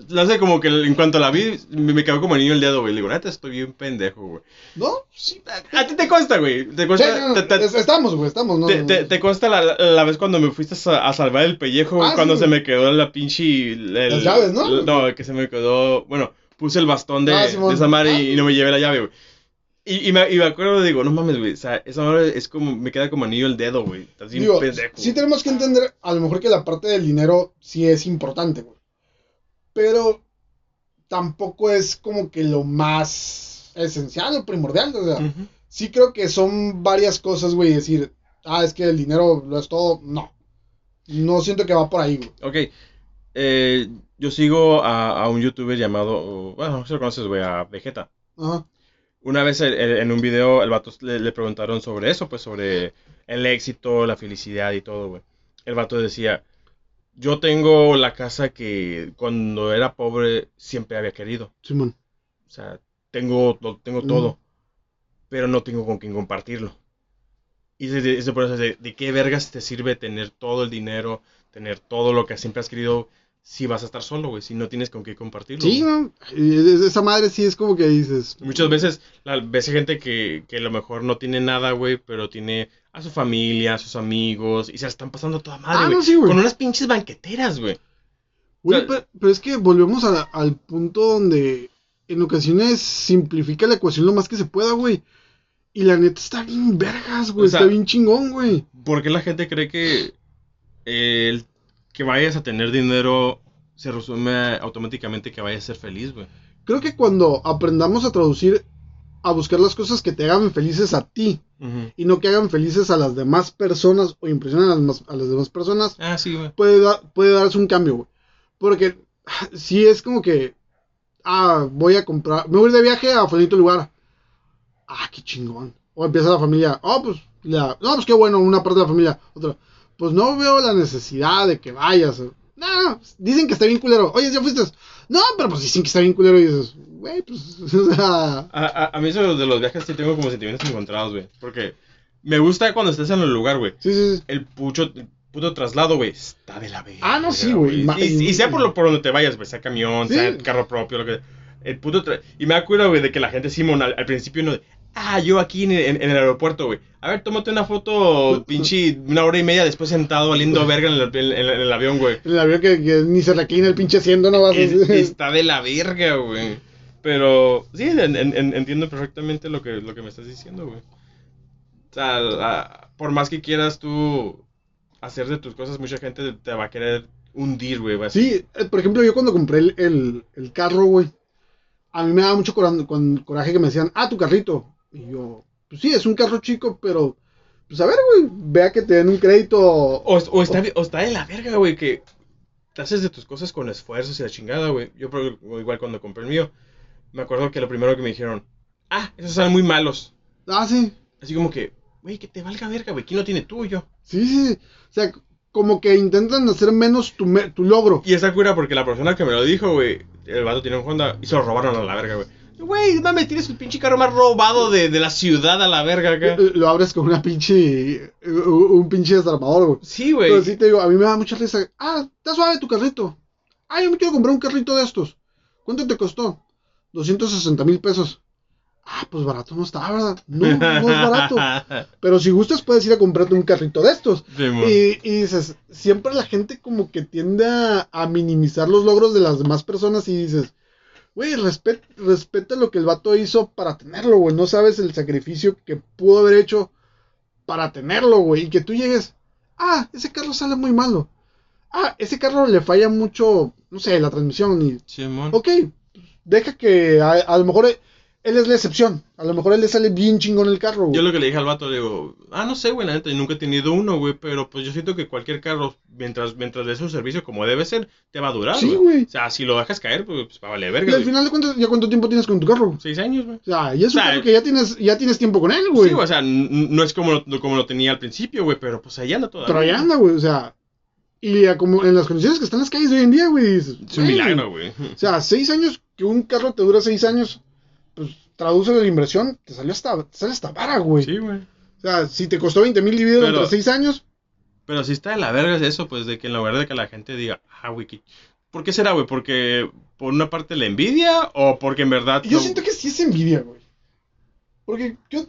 la sé como que en cuanto la vi, me, quedó como niño el dedo, güey. Le digo, neta, estoy bien pendejo, güey. ¿No? Sí. A ti te consta, güey. Te Sí, consta, no, te, te- es- estamos, güey, estamos, ¿no? te- no, te- no. te consta la, la- vez cuando me fuiste a, a salvar el pellejo, Ah, cuando sí, se güey. me quedó la pinche... el- Las llaves, ¿no? el- no, que se me quedó... Bueno, puse el bastón de, Ah, Simón. de esa madre Ah, y, y no me llevé la llave, güey. Y, y, me, y me acuerdo, digo, no mames, güey. O sea, esa madre es como... Me queda como anillo el dedo, güey. Estás bien pendejo. sí tenemos que entender, a lo mejor que la parte del dinero sí es importante, güey. Pero tampoco es como que lo más esencial o primordial, o sea, sí creo que son varias cosas, güey, decir, ah, es que el dinero lo es todo, no. No siento que va por ahí, güey. Ok. Eh, yo sigo a, a un youtuber llamado, bueno, no sé si lo conoces, güey, a Vegeta. Ajá. Una vez el- el- en un video el vato le, le preguntaron sobre eso, pues sobre el éxito, la felicidad y todo, güey. El vato decía, yo tengo la casa que cuando era pobre siempre había querido. Simón. O sea, tengo, lo- tengo Mm. todo, pero no tengo con quién compartirlo. Y se, se- se pone a decir, ¿de qué vergas te sirve tener todo el dinero, tener todo lo que siempre has querido si vas a estar solo, güey? Si no tienes con qué compartirlo. Sí, no. Esa madre sí es como que dices. Muchas veces la, ves gente que, que a lo mejor no tiene nada, güey, pero tiene a su familia, a sus amigos, y se la están pasando toda madre, Ah, no, sí, güey. Con unas pinches banqueteras, güey. Güey, O sea- pero, pero es que volvemos a- al punto donde en ocasiones simplifica la ecuación lo más que se pueda, güey. Y la neta está bien vergas, güey. O sea- está bien chingón, güey. ¿Por qué la gente cree que el que vayas a tener dinero se resume automáticamente que vayas a ser feliz, güey? Creo que cuando aprendamos a traducir, a buscar las cosas que te hagan felices a ti Y no que hagan felices a las demás personas o impresionen a las, más- a las demás personas, Ah, sí, güey. puede, da- puede darse un cambio, güey. Porque si es como que, ah, voy a comprar, me voy de viaje a fulanito lugar. Ah, qué chingón. O empieza la familia, oh, pues, la, no, pues qué bueno, una parte de la familia, otra. Pues no veo la necesidad de que vayas. No, dicen que está bien culero. Oye, ¿ya fuiste? No, pero pues dicen que está bien culero y dices, güey, pues, (laughs) o sea, A, a, a mí eso de los viajes sí tengo como sentimientos encontrados, güey. Porque me gusta cuando estés en el lugar, güey. sí, sí, sí. El pucho, el puto traslado, güey, está de la verga. Ah, no, sí, güey. Y, y- y sea por, lo, por donde te vayas, güey, sea camión, Sí. sea carro propio, lo que El puto tra- Y me acuerdo, güey, de que la gente, Simón, al, al principio no... Ah, yo aquí en, el aeropuerto, güey. A ver, tómate una foto, (laughs) pinche, una hora y media después sentado valiendo (laughs) verga en el, en- en- en el avión, güey. En el avión que, que ni se reclina el pinche asiento, no vas a Es- (laughs) está de la verga, güey. Pero sí, en- en- en- entiendo perfectamente lo que, lo que me estás diciendo, güey. O sea, la- por más que quieras tú hacer de tus cosas, mucha gente te va a querer hundir, güey. Sí, eh, por ejemplo, yo cuando compré el, el, el carro, güey, a mí me daba mucho con- coraje que me decían, ah, tu carrito. Y yo, pues sí, es un carro chico, pero, pues a ver, güey, vea que te den un crédito. O, o está, o está de la verga, güey, que te haces de tus cosas con esfuerzos y la chingada, güey. Yo, igual cuando compré el mío, me acuerdo que lo primero que me dijeron, ah, esos salen muy malos. Ah, sí, Así como que, güey, que te valga verga, güey, ¿quién lo tiene tuyo? sí, sí. O sea, como que intentan hacer menos tu, me- tu logro. Y esa cura porque la persona que me lo dijo, güey, el vato tiene un Honda y se lo robaron a la verga, güey. Güey, mames, tienes el pinche carro más robado de, de la ciudad a la verga acá. Eh, Lo abres con una pinche, eh, un pinche desarmador, güey. Sí, güey. Pero sí te digo, a mí me da mucha risa. Ah, está suave tu carrito. Ah, yo me quiero comprar un carrito de estos. ¿Cuánto te costó? 260 mil pesos. Ah, pues barato no está, ¿verdad? No, no es barato. (laughs) Pero si gustas, puedes ir a comprarte un carrito de estos. Simón. Y, y dices, siempre la gente como que tiende a, a minimizar los logros de las demás personas y dices, güey, respet- respeta lo que el vato hizo para tenerlo, güey. No sabes el sacrificio que pudo haber hecho para tenerlo, güey. Y que tú llegues, ah, ese carro sale muy malo. Ah, ese carro le falla mucho, no sé, la transmisión. Y, Simón. ok, deja que a, a lo mejor él es la excepción. A lo mejor él le sale bien chingón el carro, güey. Yo lo que le dije al vato, le digo, ah, no sé, güey, la neta, yo nunca he tenido uno, güey, pero pues yo siento que cualquier carro, mientras, mientras le des un servicio como debe ser, te va a durar, Sí, güey. O sea, si lo dejas caer, pues, pues va a valer Y verga, al güey. final de cuentas, ¿ya cuánto tiempo tienes con tu carro? Seis años, güey. O sea, y es un O sea, carro que ya tienes, ya tienes tiempo con él, güey. Sí, o sea, n- no es como lo, como lo tenía al principio, güey, pero pues ahí anda todavía. Pero ahí anda, güey. O sea, y a como en las condiciones que están las calles de hoy en día, güey. dices, Es un güey, milagro, güey. O sea, seis años, que un carro te dura seis años, pues traduce la inversión, te salió hasta, te sale hasta vara, güey. Sí, güey. O sea, si te costó 20 mil dividido entre seis años, Pero sí está de la verga es eso, pues, de que en lugar de que la gente diga, ah, güey, ¿qué- ¿por qué será, güey? ¿Porque por una parte la envidia o porque en verdad... yo no- siento que sí es envidia, güey. Porque yo,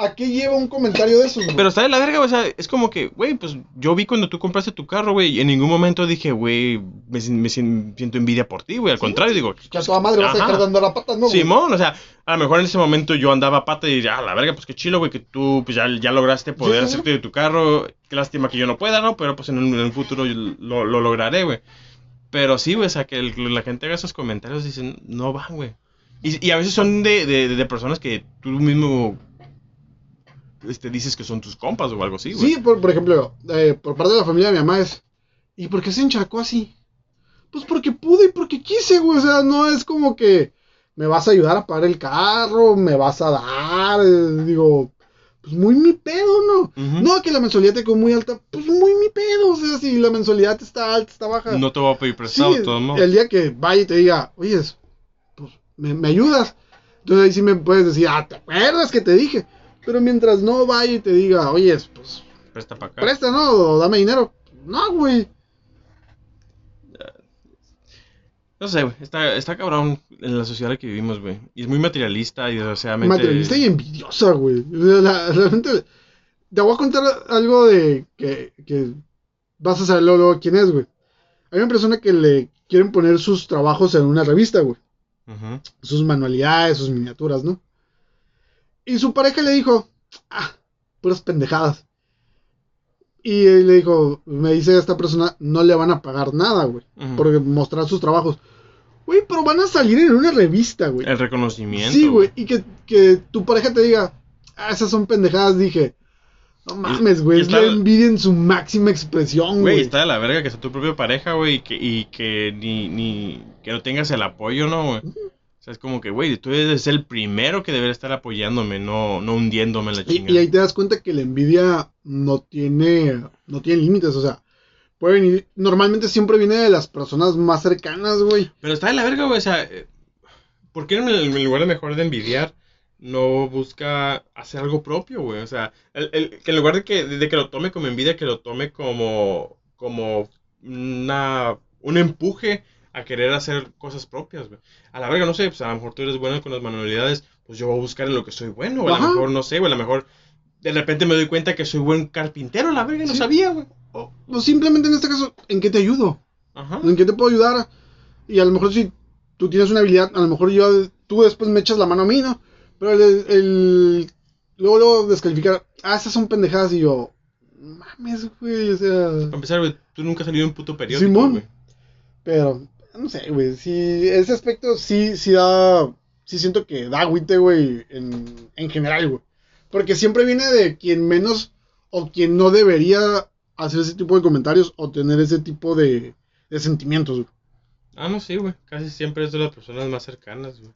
¿a qué lleva un comentario de esos, güey? Pero está de la verga, o sea, es como que, güey, pues yo vi cuando tú compraste tu carro, güey, y en ningún momento dije, güey, me, me si- siento envidia por ti, güey, al Sí. contrario, digo, Que a toda madre vas a Ajá. dejar de andar a patas, ¿no? güey? Simón, o sea, a lo mejor en ese momento yo andaba a pata y diría, ah, la verga, pues qué chilo, güey, que tú pues ya, ya lograste poder Sí, hacerte de tu carro. Qué lástima que yo no pueda, ¿no? Pero pues en un, en un futuro yo lo, lo lograré, güey. Pero sí, güey, o sea, que el- la gente haga esos comentarios dicen, no van, güey. Y, y a veces son de, de, de personas que tú mismo este, dices que son tus compas o algo así, güey. Sí, por, por ejemplo, eh, por parte de la familia de mi mamá es, ¿y por qué se encharcó así? Pues porque pude y porque quise, güey. O sea, no es como que me vas a ayudar a pagar el carro, me vas a dar, eh, digo, pues muy mi pedo, ¿no? No, que la mensualidad te quedó muy alta, pues muy mi pedo. O sea, si la mensualidad está alta, está baja. No te voy a pedir prestado, todos modos. el día que vaya y te diga, oye, pues me, me ayudas. Entonces ahí sí me puedes decir, ah, ¿te acuerdas que te dije? Pero mientras no vaya y te diga, oye, pues Presta para acá. presta, ¿no? O dame dinero. No, güey. No sé, güey, está, está cabrón en la sociedad en la que vivimos, güey. Y es muy materialista y desgraciadamente... Materialista y envidiosa, güey. Realmente. Te voy a contar algo de que, que vas a saber luego, luego quién es, güey. Hay una persona que le quieren poner sus trabajos en una revista, güey. Sus manualidades, sus miniaturas, ¿no? Y su pareja le dijo, ah, puras pendejadas. Y él le dijo, me dice esta persona, no le van a pagar nada, güey. Ujú. Por mostrar sus trabajos. Güey, pero van a salir en una revista, güey. El reconocimiento. Sí, güey, y que, que tu pareja te diga, ah, esas son pendejadas, dije, no mames, güey, es la envidia en su máxima expresión, Güey, güey. está de la verga que sea tu propia pareja, güey, y que, y que ni, ni, que no tengas el apoyo, ¿no, güey? O sea, es como que, güey, tú eres el primero que debería estar apoyándome, no, no hundiéndome en la chingada. y ahí te das cuenta que la envidia no tiene, no tiene límites, o sea, puede venir, normalmente siempre viene de las personas más cercanas, güey. Pero está de la verga, güey, o sea, eh, ¿por qué en el, en lugar de mejor de envidiar, no busca hacer algo propio, güey? O sea, el, el- que en lugar de que, de que lo tome como envidia, que lo tome como, como una, un empuje a querer hacer cosas propias, güey. A la verga, no sé, pues a lo mejor tú eres bueno con las manualidades, pues yo voy a buscar en lo que soy bueno, o a lo mejor, no sé, güey, a lo mejor de repente me doy cuenta que soy buen carpintero, la verga, no Sí. sabía, güey. O, o simplemente en este caso, ¿en qué te ayudo? Ajá. ¿En qué te puedo ayudar? Y a lo mejor si tú tienes una habilidad, a lo mejor yo, tú después me echas la mano a mí, ¿no? Pero el, el- luego, luego descalificar, ah, esas son pendejadas y yo, mames, güey, o sea, Para empezar, güey, tú nunca has salido en un puto periódico, Simón. güey. pero, no sé, güey, sí, ese aspecto sí, sí da, sí siento que da agüite, güey, en, en general, güey. Porque siempre viene de quien menos o quien no debería hacer ese tipo de comentarios o tener ese tipo de, de sentimientos, güey. Ah, no, sí, güey. Casi siempre es de las personas más cercanas, güey.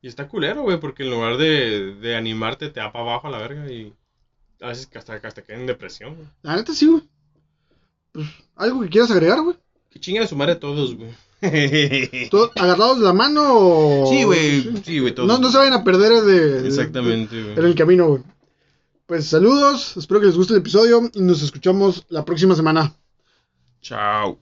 Y está culero, güey, porque en lugar de, de animarte, te da para abajo a la verga y a veces que hasta, hasta caen en depresión, güey. La neta sí, güey. Pues, ¿algo que quieras agregar, güey? Que chinguen a su madre todos, güey. (laughs) ¿Todos ¿Agarrados de la mano o...? Sí, güey. Sí, güey. No, no se vayan a perder de, de- Exactamente, en el camino, güey. Pues saludos, espero que les guste el episodio y nos escuchamos la próxima semana. Chao.